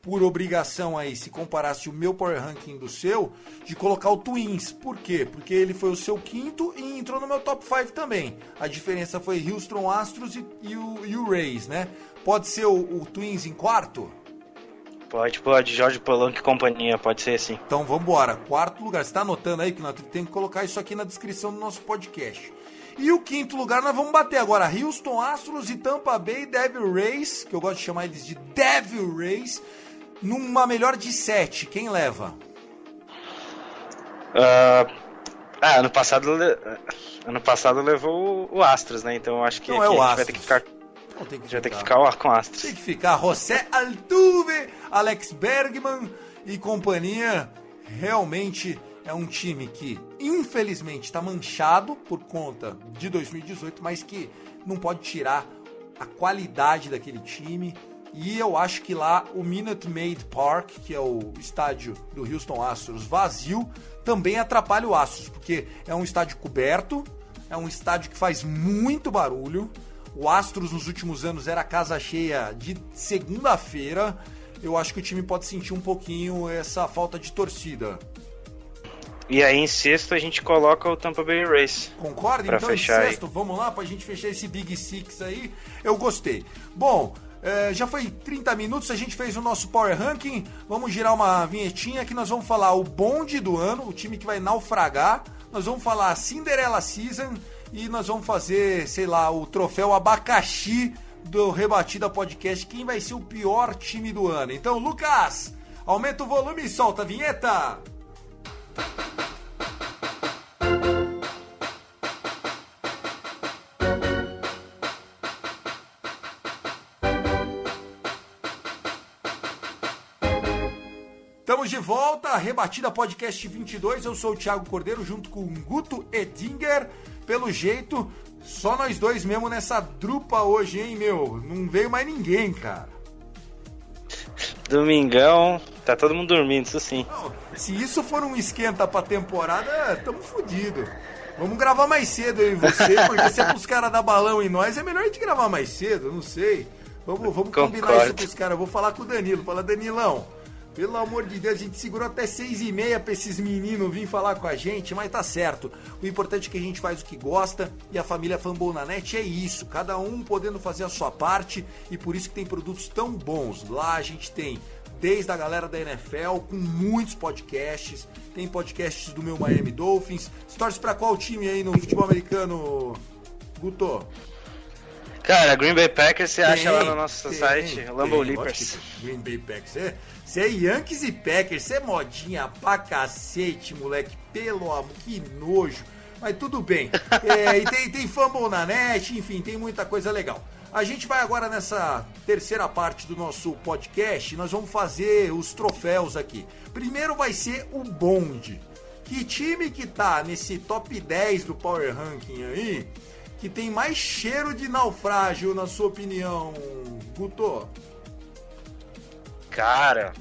por obrigação aí, se comparasse o meu power ranking do seu, de colocar o Twins. Por quê? Porque ele foi o seu quinto e entrou no meu top 5 também. A diferença foi Houston Astros e, e o, e o Rays, né? Pode ser o, o Twins em quarto? Pode, pode. Jorge Polanco e companhia, pode ser assim. Então vamos embora. Quarto lugar. Você tá anotando aí que nós temos que colocar isso aqui na descrição do nosso podcast. E o quinto lugar nós vamos bater agora. Houston Astros e Tampa Bay Devil Rays, que eu gosto de chamar eles de Devil Rays, numa melhor de sete. Quem leva? Ah, ah, ano passado. Ano passado levou o- Astros, né? Então eu acho que Não é o a gente vai ter que Astros. ficar. Não tem que Já tem que ficar. com Astros. Tem que ficar José Altuve, Alex Bergman e companhia. Realmente é um time que, infelizmente, está manchado por conta de 2018, mas que não pode tirar a qualidade daquele time. E eu acho que lá o Minute Maid Park, que é o estádio do Houston Astros vazio, também atrapalha o Astros, porque é um estádio coberto, é um estádio que faz muito barulho. O Astros nos últimos anos era casa cheia de segunda-feira. Eu acho que o time pode sentir um pouquinho essa falta de torcida. E aí em sexto a gente coloca o Tampa Bay Rays. Concorda? Pra então, fechar aí. sexto, vamos lá pra gente fechar esse Big Six aí. Eu gostei. Bom, é, já foi 30 minutos, a gente fez o nosso Power Ranking. Vamos girar uma vinhetinha que nós vamos falar o bonde do ano, o time que vai naufragar. Nós vamos falar a Cinderella Season e nós vamos fazer, sei lá, o troféu abacaxi do Rebatida Podcast. Quem vai ser o pior time do ano? Então, Lucas, aumenta o volume e solta a vinheta. Estamos de volta, Rebatida Podcast 22. Eu sou o Thiago Cordeiro, junto com o Guto Edinger. Pelo jeito, só nós dois mesmo nessa drupa hoje, hein, meu? Não veio mais ninguém, cara. Domingão, tá todo mundo dormindo, isso sim. Não, se isso for um esquenta pra temporada, tamo fudido. Vamos gravar mais cedo eu e você, porque se é pros caras dar balão em nós, é melhor a gente gravar mais cedo, não sei. Vamos, vamos combinar isso pros caras. Eu Vou falar com o Danilo. Fala, Danilão, pelo amor de Deus, a gente segurou até seis e meia pra esses meninos virem falar com a gente, mas tá certo. O importante é que a gente faz o que gosta e a família Fambol na Net é isso. Cada um podendo fazer a sua parte e por isso que tem produtos tão bons. Lá a gente tem desde a galera da NFL, com muitos podcasts. Tem podcasts do meu Miami Dolphins. Você torce pra qual time aí no futebol americano, Guto? Cara, Green Bay Packers você acha lá Tem, no nosso tem, site, tem, lógico Leapers. tem. Green Bay Packers. Você, você é Yankees e Packers, você é modinha pra cacete, moleque. Pelo amor, que nojo. Mas tudo bem. É, e tem, tem Fumble na net, enfim, tem muita coisa legal. A gente vai agora nessa terceira parte do nosso podcast, nós vamos fazer os troféus aqui. Primeiro vai ser o bonde. Que time que tá nesse top 10 do Power Ranking aí, que tem mais cheiro de naufrágio, na sua opinião, Guto? Cara,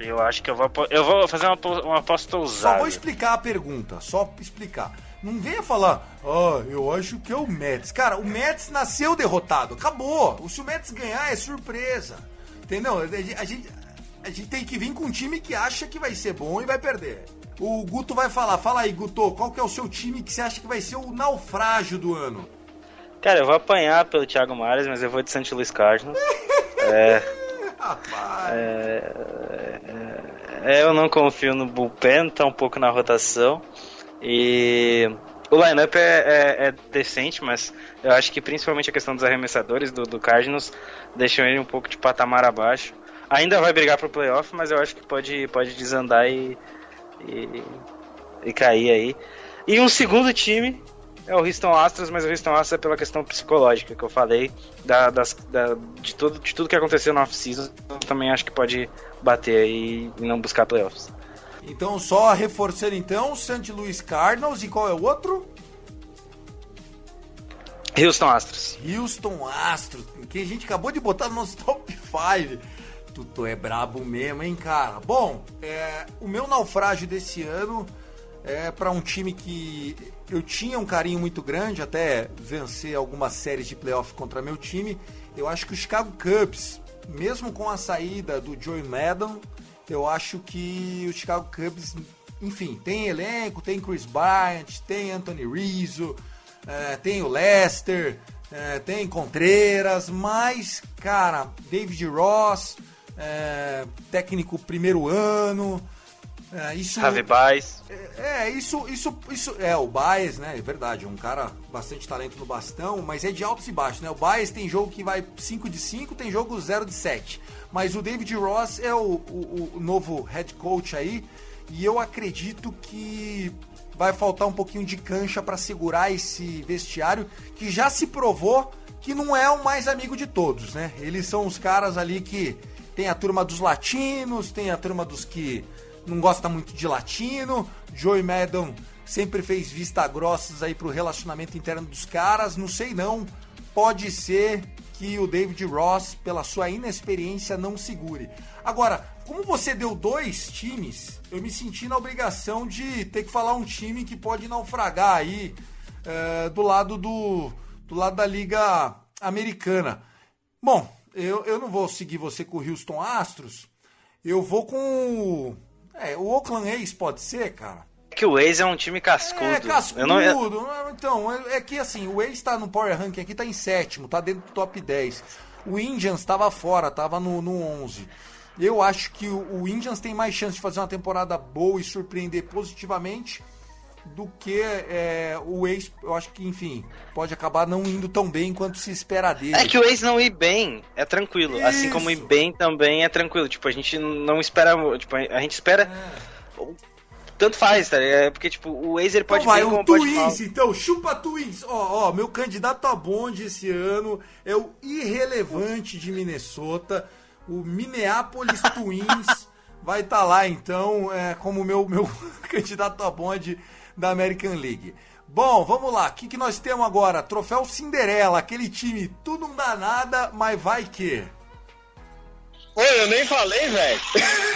eu acho que eu vou, eu vou fazer uma, uma aposta Só ousada. vou explicar a pergunta, só explicar. Não venha falar, ah, eu acho que é o Mets. Cara, o Mets nasceu derrotado, acabou. Se o Mets ganhar é surpresa. Entendeu? A gente, a gente, tem que vir com um time que acha que vai ser bom e vai perder. O Guto vai falar, fala aí, Guto, qual que é o seu time que você acha que vai ser o naufrágio do ano? Cara, eu vou apanhar pelo Thiago Mares, mas eu vou de St. Louis Cardinals. Rapaz. É, eu não confio no bullpen, tá um pouco na rotação. E o lineup é, é, é, decente, mas eu acho que principalmente a questão dos arremessadores do, do Cardinals deixam ele um pouco de patamar abaixo. Ainda vai brigar pro playoff, mas eu acho que pode, pode desandar e, e, e cair aí. E um segundo time é o Houston Astros, mas o Houston Astros é pela questão psicológica que eu falei, da, das, da, de, tudo, de tudo que aconteceu no off-season, também acho que pode bater aí e não buscar playoffs. Então, só reforçando então, St. Louis Cardinals e qual é o outro? Houston Astros. Houston Astros, que a gente acabou de botar no nosso top 5. Tu, é brabo mesmo, hein, cara? Bom, é, o meu naufrágio desse ano é para um time que eu tinha um carinho muito grande até vencer algumas séries de playoff contra meu time. Eu acho que o Chicago Cubs, mesmo com a saída do Joey Maddon, eu acho que o Chicago Cubs, enfim, tem elenco, tem Chris Bryant, tem Anthony Rizzo, é, tem o Lester, é, tem Contreras, mas, cara, David Ross, é, técnico primeiro ano, é, isso, Javi Baez. É, é, isso, isso, isso. É, o Baez, né? É verdade, é um cara bastante talento no bastão, mas é de altos e baixos, né? O Baez tem jogo que vai 5 de 5, tem jogo 0 de 7. Mas o David Ross é o, o, o novo head coach aí, e eu acredito que vai faltar um pouquinho de cancha para segurar esse vestiário que já se provou que não é o mais amigo de todos, né? Eles são os caras ali que tem a turma dos latinos, tem a turma dos que não gosta muito de latino. Joey Madden sempre fez vista grossas aí pro relacionamento interno dos caras. Não sei não. Pode ser que o David Ross, pela sua inexperiência, não segure. Agora, como você deu dois times, eu me senti na obrigação de ter que falar um time que pode naufragar aí é, do lado do, do lado da liga americana. Bom, eu, eu não vou seguir você com o Houston Astros. Eu vou com é, o Oakland A's pode ser, cara? É que o A's é um time cascudo. É, cascudo. Não... Então, é, é que assim, o A's tá no Power Ranking aqui, tá em sétimo, tá dentro do top 10. O Indians estava fora, tava no, no 11. Eu acho que o, o Indians tem mais chance de fazer uma temporada boa e surpreender positivamente do que é, o ex, eu acho que, enfim, pode acabar não indo tão bem quanto se espera dele. É que o ex não ir bem é tranquilo, Isso. assim como ir bem também é tranquilo. Tipo, a gente não espera, tipo, a gente espera é. tanto faz, tá? É porque tipo, o ex ele pode então vai, o Twins, então, chupa Twins. Ó, ó, meu candidato a bonde esse ano é o irrelevante de Minnesota, o Minneapolis Twins. vai estar tá lá então é, como meu meu candidato a bonde da American League. Bom, vamos lá. O que, que nós temos agora? Troféu Cinderela, aquele time, tudo não dá nada, mas vai que. Oi, eu nem falei, velho.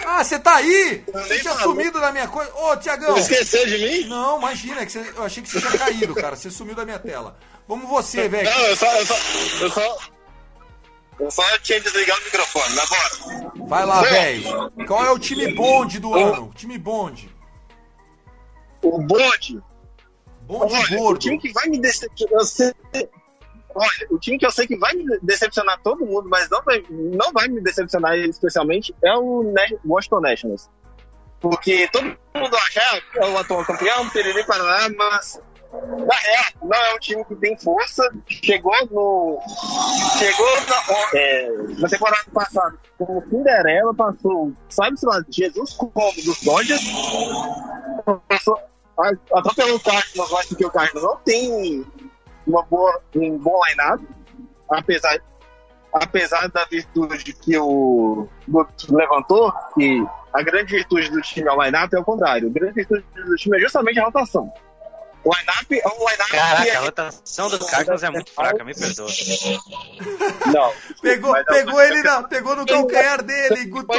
Ah, você tá aí? você tinha falou. sumido da minha coisa. Ô, Tiagão. Esqueceu de mim? Não, imagina, é que você... eu achei que você tinha caído, cara. Você sumiu da minha tela. Vamos você, velho. Não, eu só, eu só, eu só. Eu só tinha desligado o microfone, na bora. Vai lá, velho. Qual é o time bonde do ano? Time bonde o bonde. Bonde olha, gordo. O time que vai me decepcionar. Olha, o time que eu sei que vai me decepcionar todo mundo, mas não vai, não vai me decepcionar especialmente, é o Washington Nationals. Porque todo mundo acha que é o atual campeão, Periri Paraná, mas na real, não é um time que tem força. Chegou no. Chegou na, é, na temporada passada como Cinderela, passou, sabe-se lá, Jesus como dos Dodgers. Passou, atropelou o Cardinals, mas porque o Cardinals não tem uma boa, um bom line-up, apesar, apesar da virtude que o Guto levantou, que a grande virtude do time é o line-up, é o contrário. A grande virtude do time é justamente a rotação. O line-up é um line-up. Caraca, é... a rotação do Cardinals é muito fraca, me perdoa. Não. Pegou, pegou ele na, pegou no calcanhar dele, Guto.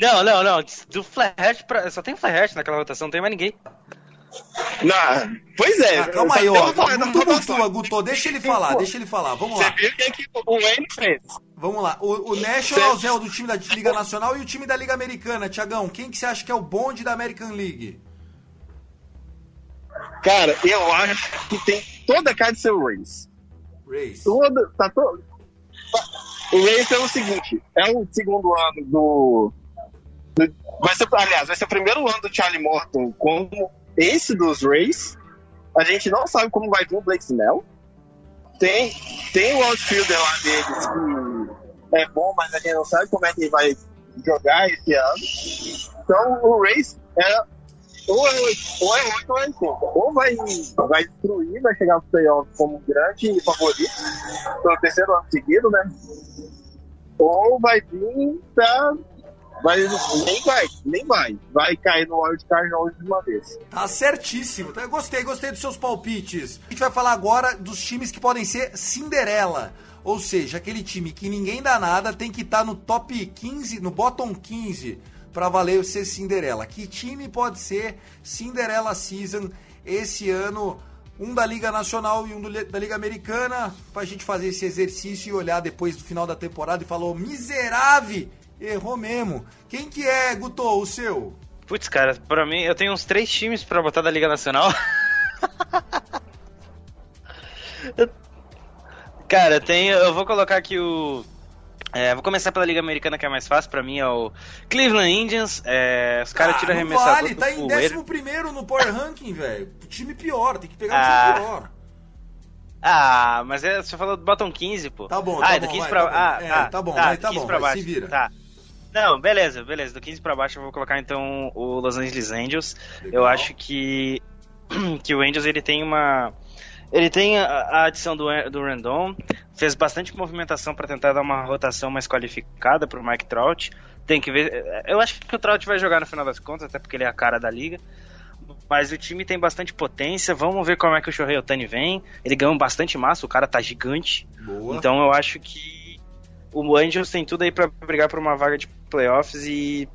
Não, não, não. Do Flash pra... Só tem Flash naquela rotação, não tem mais ninguém. Não, pois é. Ah, calma aí, ó. Guto, Guto, Guto, deixa ele falar, deixa ele falar. Vamos lá. Você viu que, é que o Wayne fez. Vamos lá. O, o Nationals é o do time da Liga Nacional e o time da Liga Americana. Tiagão, quem que você acha que é o bonde da American League? Cara, eu acho que tem toda a cara de ser o Race. Race. Toda, tá todo... O Race é o seguinte, é o segundo ano do Vai ser, aliás, vai ser o primeiro ano do Charlie Morton como esse dos Rays. A gente não sabe como vai vir o Blake Snell. Tem, tem o outfielder lá deles que é bom, mas a gente não sabe como é que ele vai jogar esse ano. Então o Rays é ou é 8 ou é 8 ou é 5. Ou vai, vai destruir, vai chegar no playoff como grande favorito pelo terceiro ano seguido, né? Ou vai vir pra. Vai, nem vai, nem vai. Vai cair no wildcard na última vez. Tá certíssimo. Tá? Gostei, gostei dos seus palpites. A gente vai falar agora dos times que podem ser Cinderela. Ou seja, aquele time que ninguém dá nada tem que estar tá no top 15, no bottom 15 para valer ser Cinderela. Que time pode ser Cinderela Season esse ano? Um da Liga Nacional e um da Liga Americana, pra gente fazer esse exercício e olhar depois do final da temporada e falou: miserável! Errou mesmo. Quem que é, Guto, o seu? Putz, cara, pra mim, eu tenho uns três times pra botar da Liga Nacional. cara, tem, eu vou colocar aqui o é, vou começar pela Liga Americana, que é mais fácil. Pra mim é o Cleveland Indians. É, os caras ah, tiram arremessador vale, tá em 11 no Power Ranking, velho. Time pior, tem que pegar ah. um time pior. Ah, mas é, você falou do bottom 15, pô. Tá bom, ah, tá é do 15 vai, pra... Tá ah, é, tá, tá bom, tá, tá bom, pra baixo. se vira. Tá. Não, beleza, beleza. Do 15 pra baixo eu vou colocar então o Los Angeles Angels. Legal. Eu acho que que o Angels ele tem uma ele tem a, a adição do, do Randon, fez bastante movimentação para tentar dar uma rotação mais qualificada para o Mike Trout. Tem que ver. Eu acho que o Trout vai jogar no final das contas, até porque ele é a cara da liga. Mas o time tem bastante potência. Vamos ver como é que o Shohei Otani vem. Ele ganhou bastante massa, o cara tá gigante. Boa. Então eu acho que o Angels tem tudo aí para brigar por uma vaga de playoffs e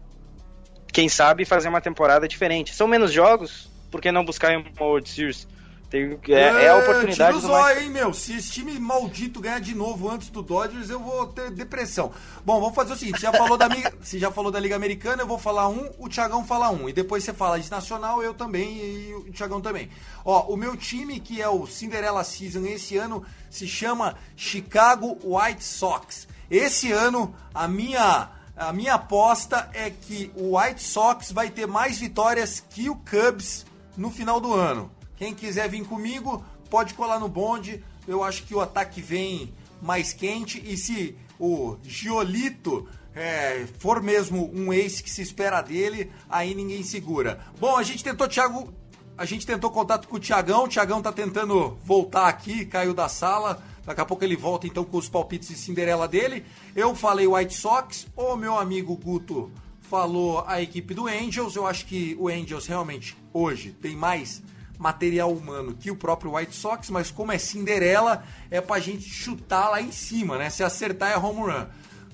quem sabe fazer uma temporada diferente. São menos jogos, por que não buscar uma World Series? Tem, é, é, é, a oportunidade tira o zóio, hein, meu? Se esse time maldito ganhar de novo antes do Dodgers, eu vou ter depressão. Bom, vamos fazer o seguinte: você já falou da, você já falou da Liga Americana, eu vou falar um, o Thiagão fala um. E depois você fala de Nacional, eu também e o Thiagão também. Ó, o meu time, que é o Cinderella Season esse ano, se chama Chicago White Sox. Esse ano, a minha. A minha aposta é que o White Sox vai ter mais vitórias que o Cubs no final do ano. Quem quiser vir comigo, pode colar no bonde. Eu acho que o ataque vem mais quente. E se o Giolito é, for mesmo um ace que se espera dele, aí ninguém segura. Bom, a gente tentou, Thiago. A gente tentou contato com o Tiagão. O Tiagão tá tentando voltar aqui, caiu da sala. Daqui a pouco ele volta então com os palpites de Cinderela dele. Eu falei White Sox. O meu amigo Guto falou a equipe do Angels. Eu acho que o Angels realmente hoje tem mais material humano que o próprio White Sox, mas como é Cinderela, é pra gente chutar lá em cima, né? Se acertar é home run.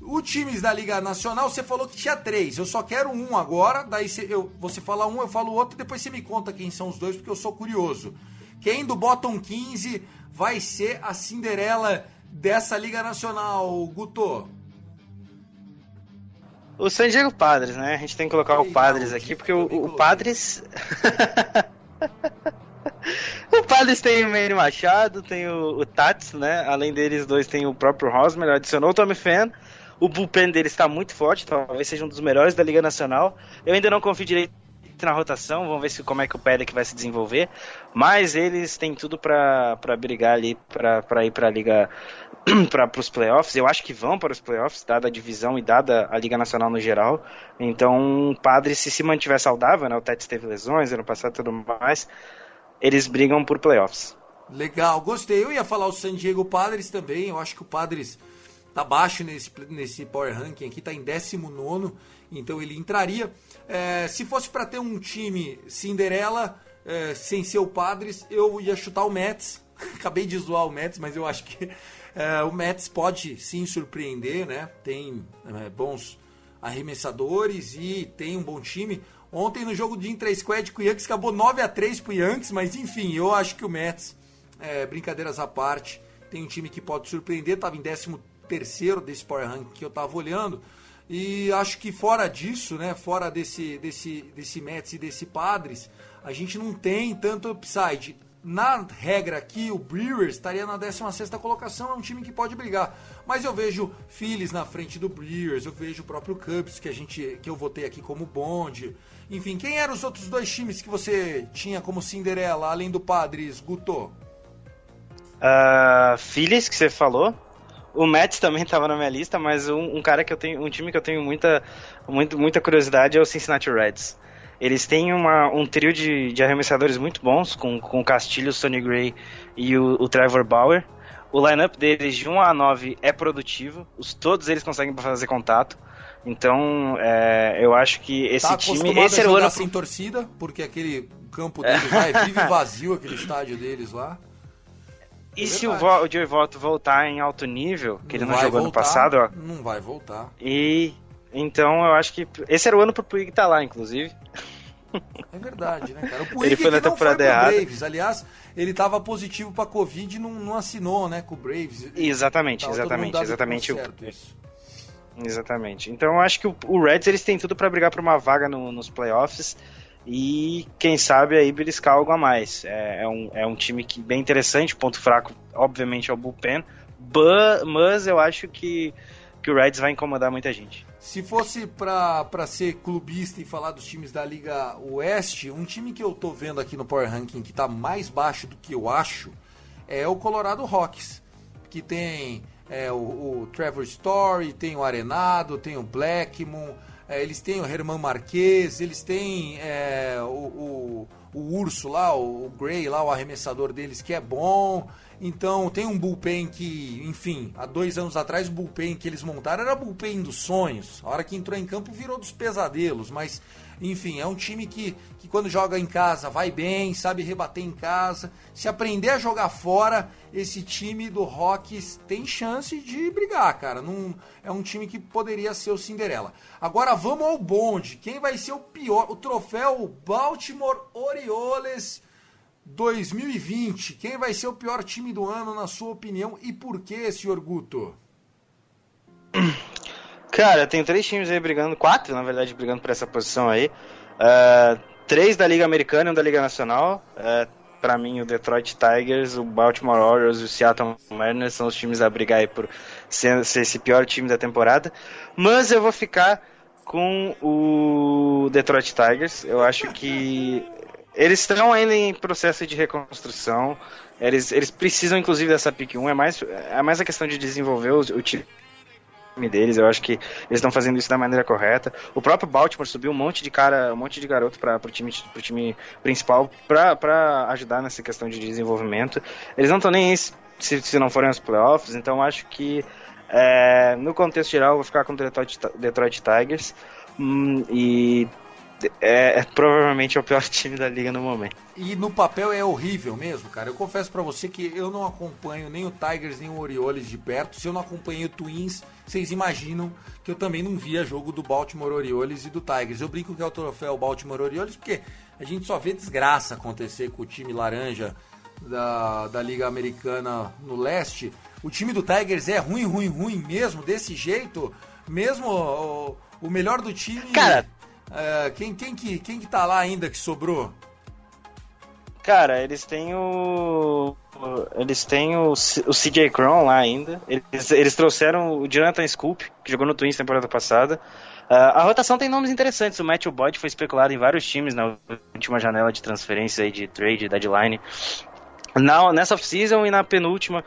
O times da Liga Nacional, você falou que tinha três. Eu só quero um agora. Daí você, eu, você fala um, eu falo outro. Depois você me conta quem são os dois, porque eu sou curioso. Quem do bottom 15 vai ser a Cinderela dessa Liga Nacional, Guto? O San Diego Padres, né? A gente tem que colocar o Padres aqui, porque o, o Padres. o Padres tem o Manny Machado, tem o, o Tats, né? Além deles dois tem o próprio Rosmer, adicionou o Tommy Fan. O bullpen dele está muito forte, talvez seja um dos melhores da Liga Nacional. Eu ainda não confio direito na rotação, vamos ver se, como é que o Pedek vai se desenvolver. Mas eles têm tudo para brigar ali, para ir para a Liga, para os playoffs. Eu acho que vão para os playoffs, dada a divisão e dada a Liga Nacional no geral. Então, o Padre, se se mantiver saudável, né, o Tete teve lesões ano passado e tudo mais, eles brigam por playoffs. Legal, gostei. Eu ia falar o San Diego Padres também. Eu acho que o Padres tá baixo nesse, nesse Power Ranking aqui, tá em 19, então ele entraria. É, se fosse para ter um time Cinderela, é, sem ser o Padres, eu ia chutar o Mets. Acabei de zoar o Mets, mas eu acho que é, o Mets pode sim surpreender, né? Tem é, bons arremessadores e tem um bom time. Ontem no jogo de intra-squad com o Yankees acabou 9 a 3 pro Yankees, mas enfim, eu acho que o Mets, é, brincadeiras à parte, tem um time que pode surpreender, estava em 13 terceiro desse Power Rank que eu estava olhando, e acho que fora disso, né, fora desse, desse, desse Mets e desse Padres, a gente não tem tanto upside. na regra aqui, o Brewers estaria na 16 colocação, é um time que pode brigar. Mas eu vejo Phillies na frente do Brewers, eu vejo o próprio Cubs, que, a gente, que eu votei aqui como bonde. Enfim, quem eram os outros dois times que você tinha como Cinderela, além do Padres, Guto? Uh, Phillies, que você falou. O Mets também estava na minha lista, mas um, um, cara que eu tenho, um time que eu tenho muita, muito, muita curiosidade é o Cincinnati Reds. Eles têm uma, um trio de, de arremessadores muito bons, com, com o Castilho, o Sonny Gray e o, o Trevor Bauer. O lineup deles de 1 a 9 é produtivo, os, todos eles conseguem fazer contato. Então, é, eu acho que esse tá time. Esse era o ano sem torcida, porque aquele campo deles lá é vive vazio, aquele estádio deles lá. E é se o, o Joey Votto voltar em alto nível, que não ele não jogou voltar, no passado, ó. Não vai voltar. E então eu acho que esse era o ano pro Puig estar tá lá, inclusive. É verdade, né, cara? O ele foi na temporada errada. Braves. Aliás, ele estava positivo para Covid e não, não assinou, né, com o Braves. Exatamente, exatamente, exatamente. O... Exatamente. Então eu acho que o, o Reds eles têm tudo para brigar por uma vaga no, nos playoffs e quem sabe aí beliscar algo a mais. É, é, um, é um time que bem interessante, ponto fraco, obviamente, é o bullpen, but, mas eu acho que, que o Reds vai incomodar muita gente. Se fosse para ser clubista e falar dos times da Liga Oeste, um time que eu tô vendo aqui no Power Ranking que tá mais baixo do que eu acho é o Colorado Rocks, que tem é, o, o, Trevor Story, tem o Arenado, tem o Blackmon, é, eles têm o Herman Marquez, eles têm é, o, o, o, Urso lá, o, o Gray lá, o arremessador deles, que é bom. Então tem um bullpen que, enfim, há dois anos atrás o bullpen que eles montaram era bullpen dos sonhos. A hora que entrou em campo virou dos pesadelos, mas enfim, é um time que, que quando joga em casa vai bem, sabe rebater em casa. Se aprender a jogar fora, esse time do Rocks tem chance de brigar, cara. Não, é um time que poderia ser o Cinderela. Agora vamos ao bonde. Quem vai ser o pior? O troféu Baltimore Orioles 2020. Quem vai ser o pior time do ano, na sua opinião, e por que, senhor Guto? Cara, tem três times aí brigando, quatro, na verdade, brigando por essa posição aí. Uh, três da Liga Americana e um da Liga Nacional. Uh, para mim, o Detroit Tigers, o Baltimore Orioles e o Seattle Mariners são os times a brigar aí por ser, ser esse pior time da temporada. Mas eu vou ficar com o Detroit Tigers. Eu acho que eles estão ainda em processo de reconstrução. Eles, eles precisam, inclusive, dessa pick 1. É mais, é mais a questão de desenvolver o, o time deles, eu acho que eles estão fazendo isso da maneira correta. O próprio Baltimore subiu um monte de cara, um monte de garoto para o time, time principal para ajudar nessa questão de desenvolvimento. Eles não estão nem aí se, se não forem os playoffs, então acho que é, no contexto geral eu vou ficar com o Detroit, Detroit Tigers hum, e é, é, provavelmente é o pior time da liga no momento. E no papel é horrível mesmo, cara. Eu confesso para você que eu não acompanho nem o Tigers nem o Orioles de perto. Se eu não acompanhei o Twins, vocês imaginam que eu também não via jogo do Baltimore Orioles e do Tigers. Eu brinco que é o troféu Baltimore Orioles porque a gente só vê desgraça acontecer com o time laranja da, da Liga Americana no leste. O time do Tigers é ruim, ruim, ruim mesmo, desse jeito. Mesmo o, o melhor do time. Cara, é, quem, quem, que, quem que tá lá ainda que sobrou? Cara, eles têm o. Eles têm o, o CJ Cron lá ainda. Eles, eles trouxeram o Jonathan Scoop, que jogou no Twins temporada passada. Uh, a rotação tem nomes interessantes. O Matthew Boyd foi especulado em vários times na última janela de transferência aí, de trade, deadline. Na, nessa off-season e na penúltima,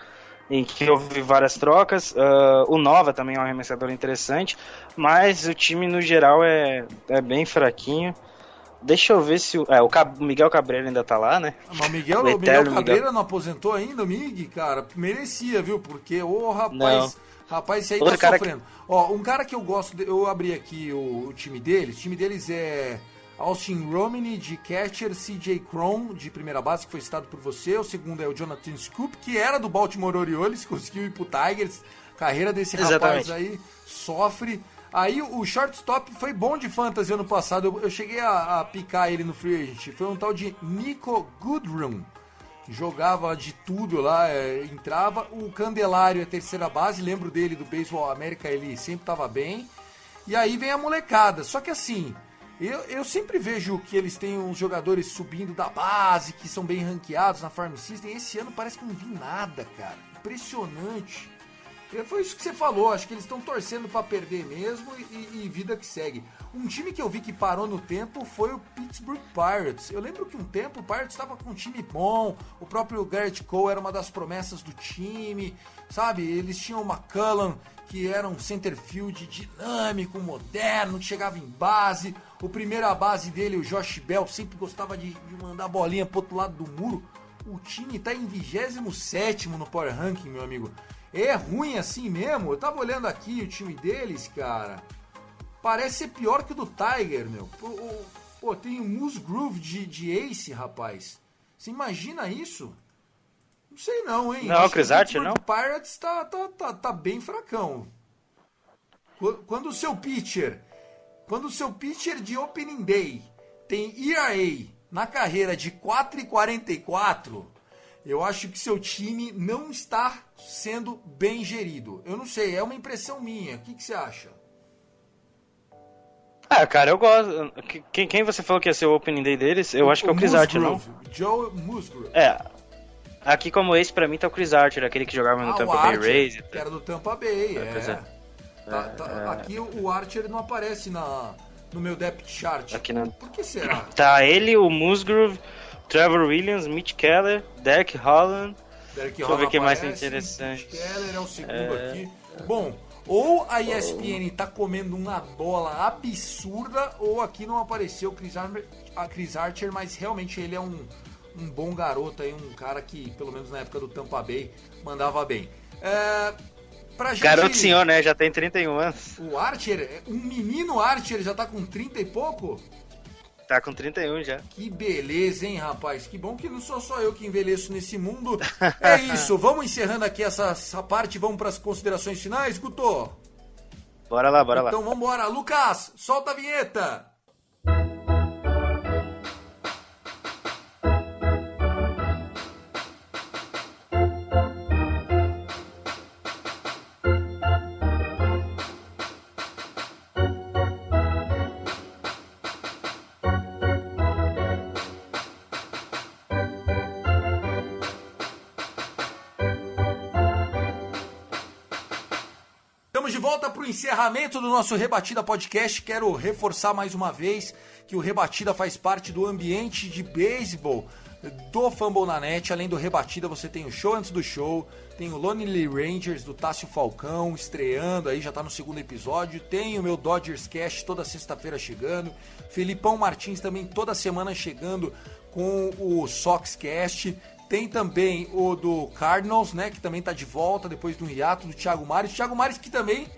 em que houve várias trocas. Uh, o Nova também é um arremessador interessante, mas o time no geral é, é bem fraquinho. Deixa eu ver se o. É, o Miguel Cabreira ainda tá lá, né? Mas o Miguel, o, o Miguel Cabreira Miguel... não aposentou ainda, o Mig, cara? Merecia, viu? Porque, ô rapaz. Não. Rapaz, esse aí Outro tá sofrendo. Que... Ó, um cara que eu gosto, de... eu abri aqui o, o time deles. O time deles é Austin Romney de catcher, CJ Cron de primeira base, que foi citado por você. O segundo é o Jonathan Scoop, que era do Baltimore Orioles, conseguiu ir pro Tigers. Carreira desse Exatamente. rapaz aí sofre. Aí o shortstop foi bom de fantasy ano passado. Eu, eu cheguei a, a, picar ele no free agent. Foi um tal de Nico Goodrum. Jogava de tudo lá, é, entrava. O Candelário é terceira base, lembro dele do Baseball América, ele sempre estava bem. E aí vem a molecada. Só que assim, Eu, eu sempre vejo que eles têm uns jogadores subindo da base, que são bem ranqueados na Farm System. Esse ano parece que não vi nada, cara. Impressionante. E Foi isso que você falou, acho que eles estão torcendo pra perder mesmo e, e vida que segue. Um time que eu vi que parou no tempo foi o Pittsburgh Pirates. Eu lembro que um tempo o Pirates estava com um time bom, o próprio Garrett Cole era uma das promessas do time, sabe? Eles tinham o McCullough, que era um center field dinâmico, moderno, que chegava em base. O primeiro a base dele, o Josh Bell, sempre gostava de, de mandar bolinha pro outro lado do muro. O time tá em 27 no Power Ranking, meu amigo. É ruim assim mesmo? Eu tava olhando aqui o time deles, cara. Parece ser pior que o do Tiger, meu. Pô, pô, tem o Moose Groove de, de Ace, rapaz. Você imagina isso? Não sei não, hein? Não, o Archer, Pittsburgh Pirates tá, tá, tá, tá bem fracão. Qu- Quando o seu pitcher, quando o seu pitcher de opening day tem ERA na carreira de 4,44, eu acho que seu time não está sendo bem gerido. Eu não sei, é uma impressão minha. O que, que você acha? Ah, cara, eu gosto. Quem, quem você falou que ia ser o opening day deles? Eu acho que é o Chris Archer, não? Joe Musgrove. É. Aqui como esse, pra mim, tá o Chris Archer, aquele que jogava no Ah, Tampa Bay Archer, Rays. e que era do Tampa Bay, é. pois é. Tá- tá- Aqui o Archer não aparece na, no meu depth chart. Aqui não. Por que será? Tá ele, o Musgrove, Trevor Williams, Mitch Keller, Derek Holland. Derek Deixa eu ver o que mais aparece, interessante. Mitch Keller é o segundo aqui. Bom, ou a ESPN tá comendo uma bola absurda, ou aqui não apareceu o Chris Archer, a Chris Archer, mas realmente ele é um, um bom garoto aí, um cara que, pelo menos na época do Tampa Bay, mandava bem. É, pra gente... Garoto senhor, né? Já tem 31 anos. O Archer, um menino Archer já tá com 30 e pouco? Tá com 31 já. Que beleza, hein, rapaz? Que bom que não sou só eu que envelheço nesse mundo. É isso, vamos encerrando aqui essa, essa parte, vamos para as considerações finais, Guto? Bora lá, bora lá. Então vamos embora. Lucas, solta a vinheta. Encerramento do nosso Rebatida Podcast. Quero reforçar mais uma vez que o Rebatida faz parte do ambiente de beisebol do Fumble na Net. Além do Rebatida, você tem o show antes do show, tem o Lonely Rangers do Tássio Falcão estreando aí, já tá no segundo episódio. Tem o meu Dodgers Cast toda sexta-feira chegando. Felipão Martins também toda semana chegando com o Sox Cast. Tem também o do Cardinals, né? Que também tá de volta depois do hiato do Thiago Mares. Thiago Mares que também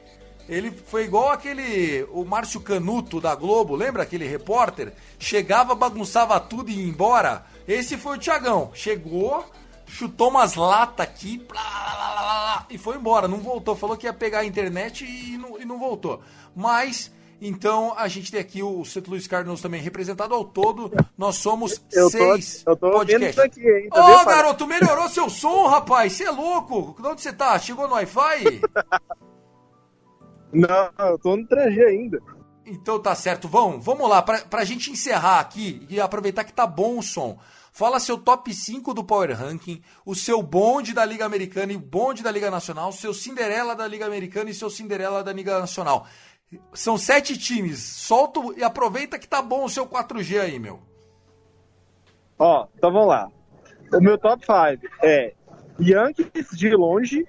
ele foi igual aquele o Márcio Canuto da Globo, lembra aquele repórter? Chegava, bagunçava tudo e ia embora. Esse foi o Thiagão. Chegou, chutou umas latas aqui blá, blá, blá, e foi embora. Não voltou. Falou que ia pegar a internet e não, e não voltou. Mas então a gente tem aqui o St. Louis Cardinals também representado ao todo. Nós somos Eu tô, seis eu tô ouvindo podcasts. isso aqui, hein? Ô, Tá vendo, pai? garoto, melhorou seu som, rapaz. Você é louco. De onde você tá? Chegou no Wi-Fi? Não, eu tô no 3G ainda. Então tá certo. Vamos, vamos lá. Pra, pra gente encerrar aqui e aproveitar que tá bom o som. Fala seu top 5 do Power Ranking, o seu bonde da Liga Americana e o bonde da Liga Nacional, seu Cinderela da Liga Americana e seu Cinderela da Liga Nacional. São sete times. Solta e aproveita que tá bom o seu 4G aí, meu. Ó, então vamos lá. O meu top 5 é Yankees de longe,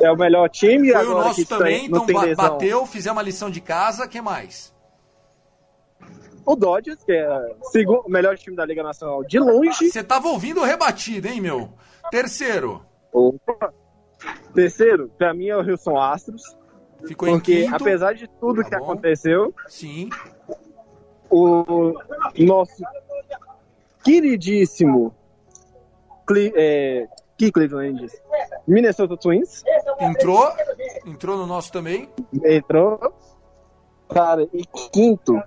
é o melhor time. Foi o agora nosso que tem- também, então bateu, fizemos a lição de casa. que mais? O Dodgers, que é o segundo, o melhor time da Liga Nacional de longe. Você tava ouvindo o rebatido, hein, meu? Terceiro, Opa. Terceiro, pra mim é o Houston Astros. ficou Porque, em quinto. apesar de tudo Tá que bom. aconteceu, Sim. o nosso queridíssimo é, que Cleveland Indians? Minnesota Twins Entrou, entrou no nosso também. entrou. Cara, e quinto.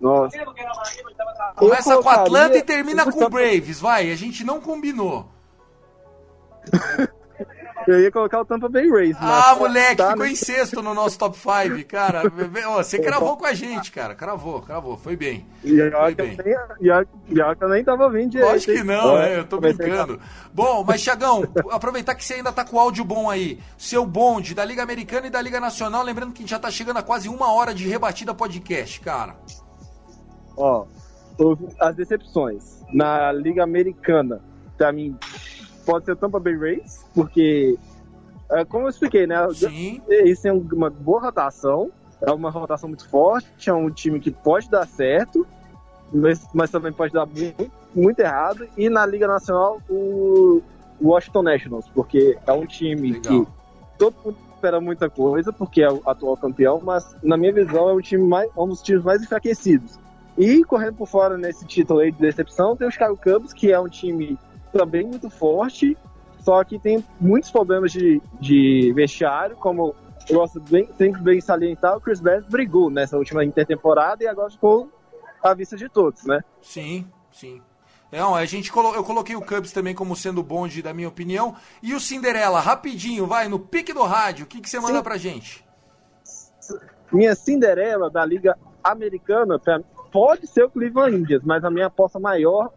Nossa. Começa com Atlanta e termina com o Braves, vai. A gente não combinou. Eu ia colocar o Tampa Bay Rays. Ah, moleque, tá, ficou né? em sexto no nosso top 5, cara. Ó, você cravou com a gente, cara. Cravou, cravou. Foi bem. E Foi que eu bem. nem- eu nem tava ouvindo direito. Lógico que não, né? Eu tô brincando. Bom, mas Tiagão, aproveitar que você ainda tá com o áudio bom aí. Seu bonde da Liga Americana e da Liga Nacional. Lembrando que a gente já tá chegando a quase uma hora de rebatida podcast, cara. Ó, as decepções na Liga Americana, pra mim, pode ser o Tampa Bay Rays, porque, é, como eu expliquei, né? Sim. Eles têm uma boa rotação, é uma rotação muito forte, é um time que pode dar certo, mas, mas também pode dar muito, muito errado. E na Liga Nacional, o Washington Nationals, porque é um time Legal. que todo mundo espera muita coisa, porque é o atual campeão, mas na minha visão é um, time mais, um dos times mais enfraquecidos. E correndo por fora nesse título aí de decepção, tem o Chicago Cubs, que é um time também muito forte, só que tem muitos problemas de, de vestiário, como eu gosto bem, sempre bem salientar, o Chris Bass brigou nessa última intertemporada e agora ficou à vista de todos, né? Sim, sim. Não, a gente colo- eu coloquei o Cubs também como sendo bonde, da minha opinião. E o Cinderela, rapidinho, vai, no pique do rádio. O que, que você manda Sim. pra gente? Minha Cinderela da Liga Americana pra- pode ser o Cleveland Indians, mas a minha aposta maior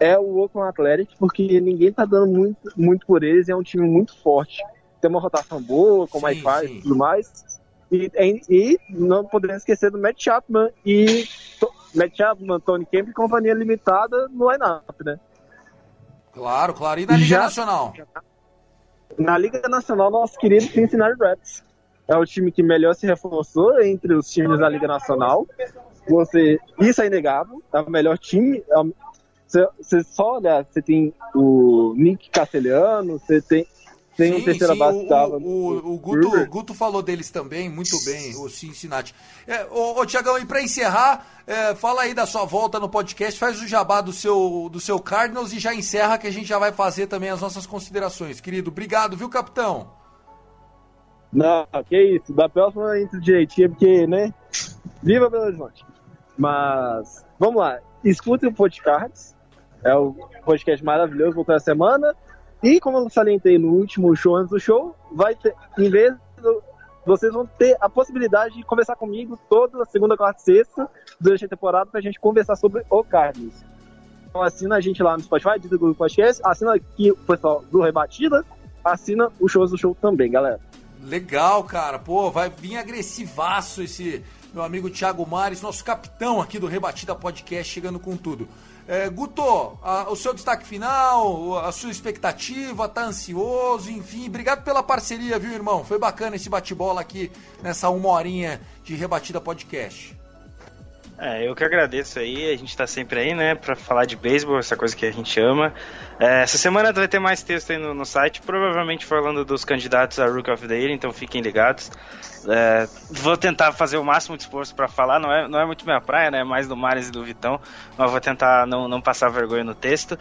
é o Oakland Athletics, porque ninguém tá dando muito, muito por eles é um time muito forte. Tem uma rotação boa, com Wi-Fi sim. e tudo mais. E, e- e não podemos esquecer do Matt Chapman e to, Matt Chapman, Tony Kemp e companhia limitada no line-up, né? Claro, claro. E na Liga Já- Nacional? Na Liga Nacional, nosso querido Cincinnati Reds. É o time que melhor se reforçou entre os times da Liga Nacional. Você, isso é inegável. É o melhor time. É o- Você, só olha, você tem o Nick Castelhano, você tem, tem um terceira base o, tava o, o, o Guto. Guto falou deles também, muito bem, o Cincinnati. É, ô, ô Tiagão, e pra encerrar, é, fala aí da sua volta no podcast, faz o jabá do seu, do seu Cardinals e já encerra que a gente já vai fazer também as nossas considerações. Querido, obrigado, viu, capitão? Não, que isso. Da próxima entra direitinho, porque, né? Viva Belo Horizonte. Mas, vamos lá. Escutem o podcast. É o podcast maravilhoso, voltou a semana. E como eu salientei no último show antes do show, vai ter, em vez do, vocês vão ter a possibilidade de conversar comigo toda segunda, quarta e sexta durante a temporada pra gente conversar sobre o Cardinals. Então assina a gente lá no Spotify, do Google Podcast, assina aqui o pessoal do Rebatida, assina o Shows do Show também, galera. Legal, cara. Pô, vai vir agressivaço esse meu amigo Thiago Mares, nosso capitão aqui do Rebatida Podcast, chegando com tudo. É, Guto, a- o seu destaque final, a sua expectativa, tá ansioso, enfim. Obrigado pela parceria, viu, irmão? Foi bacana esse bate-bola aqui nessa uma horinha de Rebatida Podcast. É, eu que agradeço aí, a gente tá sempre aí, né, pra falar de beisebol, essa coisa que a gente ama. É, essa semana vai ter mais texto aí no, no site, provavelmente falando dos candidatos a Rook of the Year, então fiquem ligados. É, vou tentar fazer o máximo de esforço pra falar, não é, não é muito minha praia, né, é mais do Mares e do Vitão, mas vou tentar não, não passar vergonha no texto.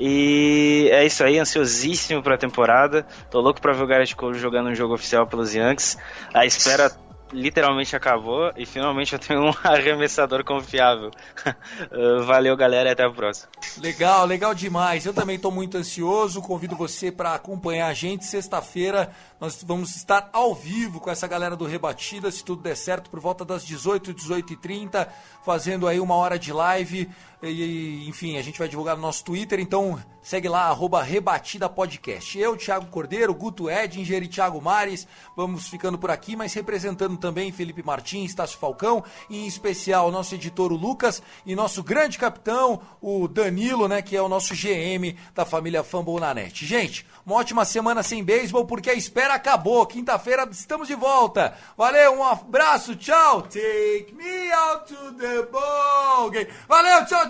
E é isso aí, ansiosíssimo pra temporada. Tô louco pra ver o Garrett Cole jogando um jogo oficial pelos Yankees. A espera literalmente acabou e finalmente eu tenho um arremessador confiável. Valeu, galera, e até a próxima. Legal, legal demais. Eu também estou muito ansioso. Convido você para acompanhar a gente. Sexta-feira nós vamos estar ao vivo com essa galera do Rebatida, se tudo der certo, por volta das 18, 18 e 30 fazendo aí uma hora de live. E, enfim, a gente vai divulgar no nosso Twitter, então segue lá, arroba Rebatida Podcast. Eu, Thiago Cordeiro, Guto Edinger e Thiago Mares, vamos ficando por aqui, mas representando também Felipe Martins, Tássio Falcão, e em especial nosso editor o Lucas e nosso grande capitão, o Danilo, né, que é o nosso GM da família Fumble na Net. Gente, uma ótima semana sem beisebol, porque a espera acabou. Quinta-feira estamos de volta. Valeu, um abraço, tchau. Take me out to the ball game. Valeu, tchau,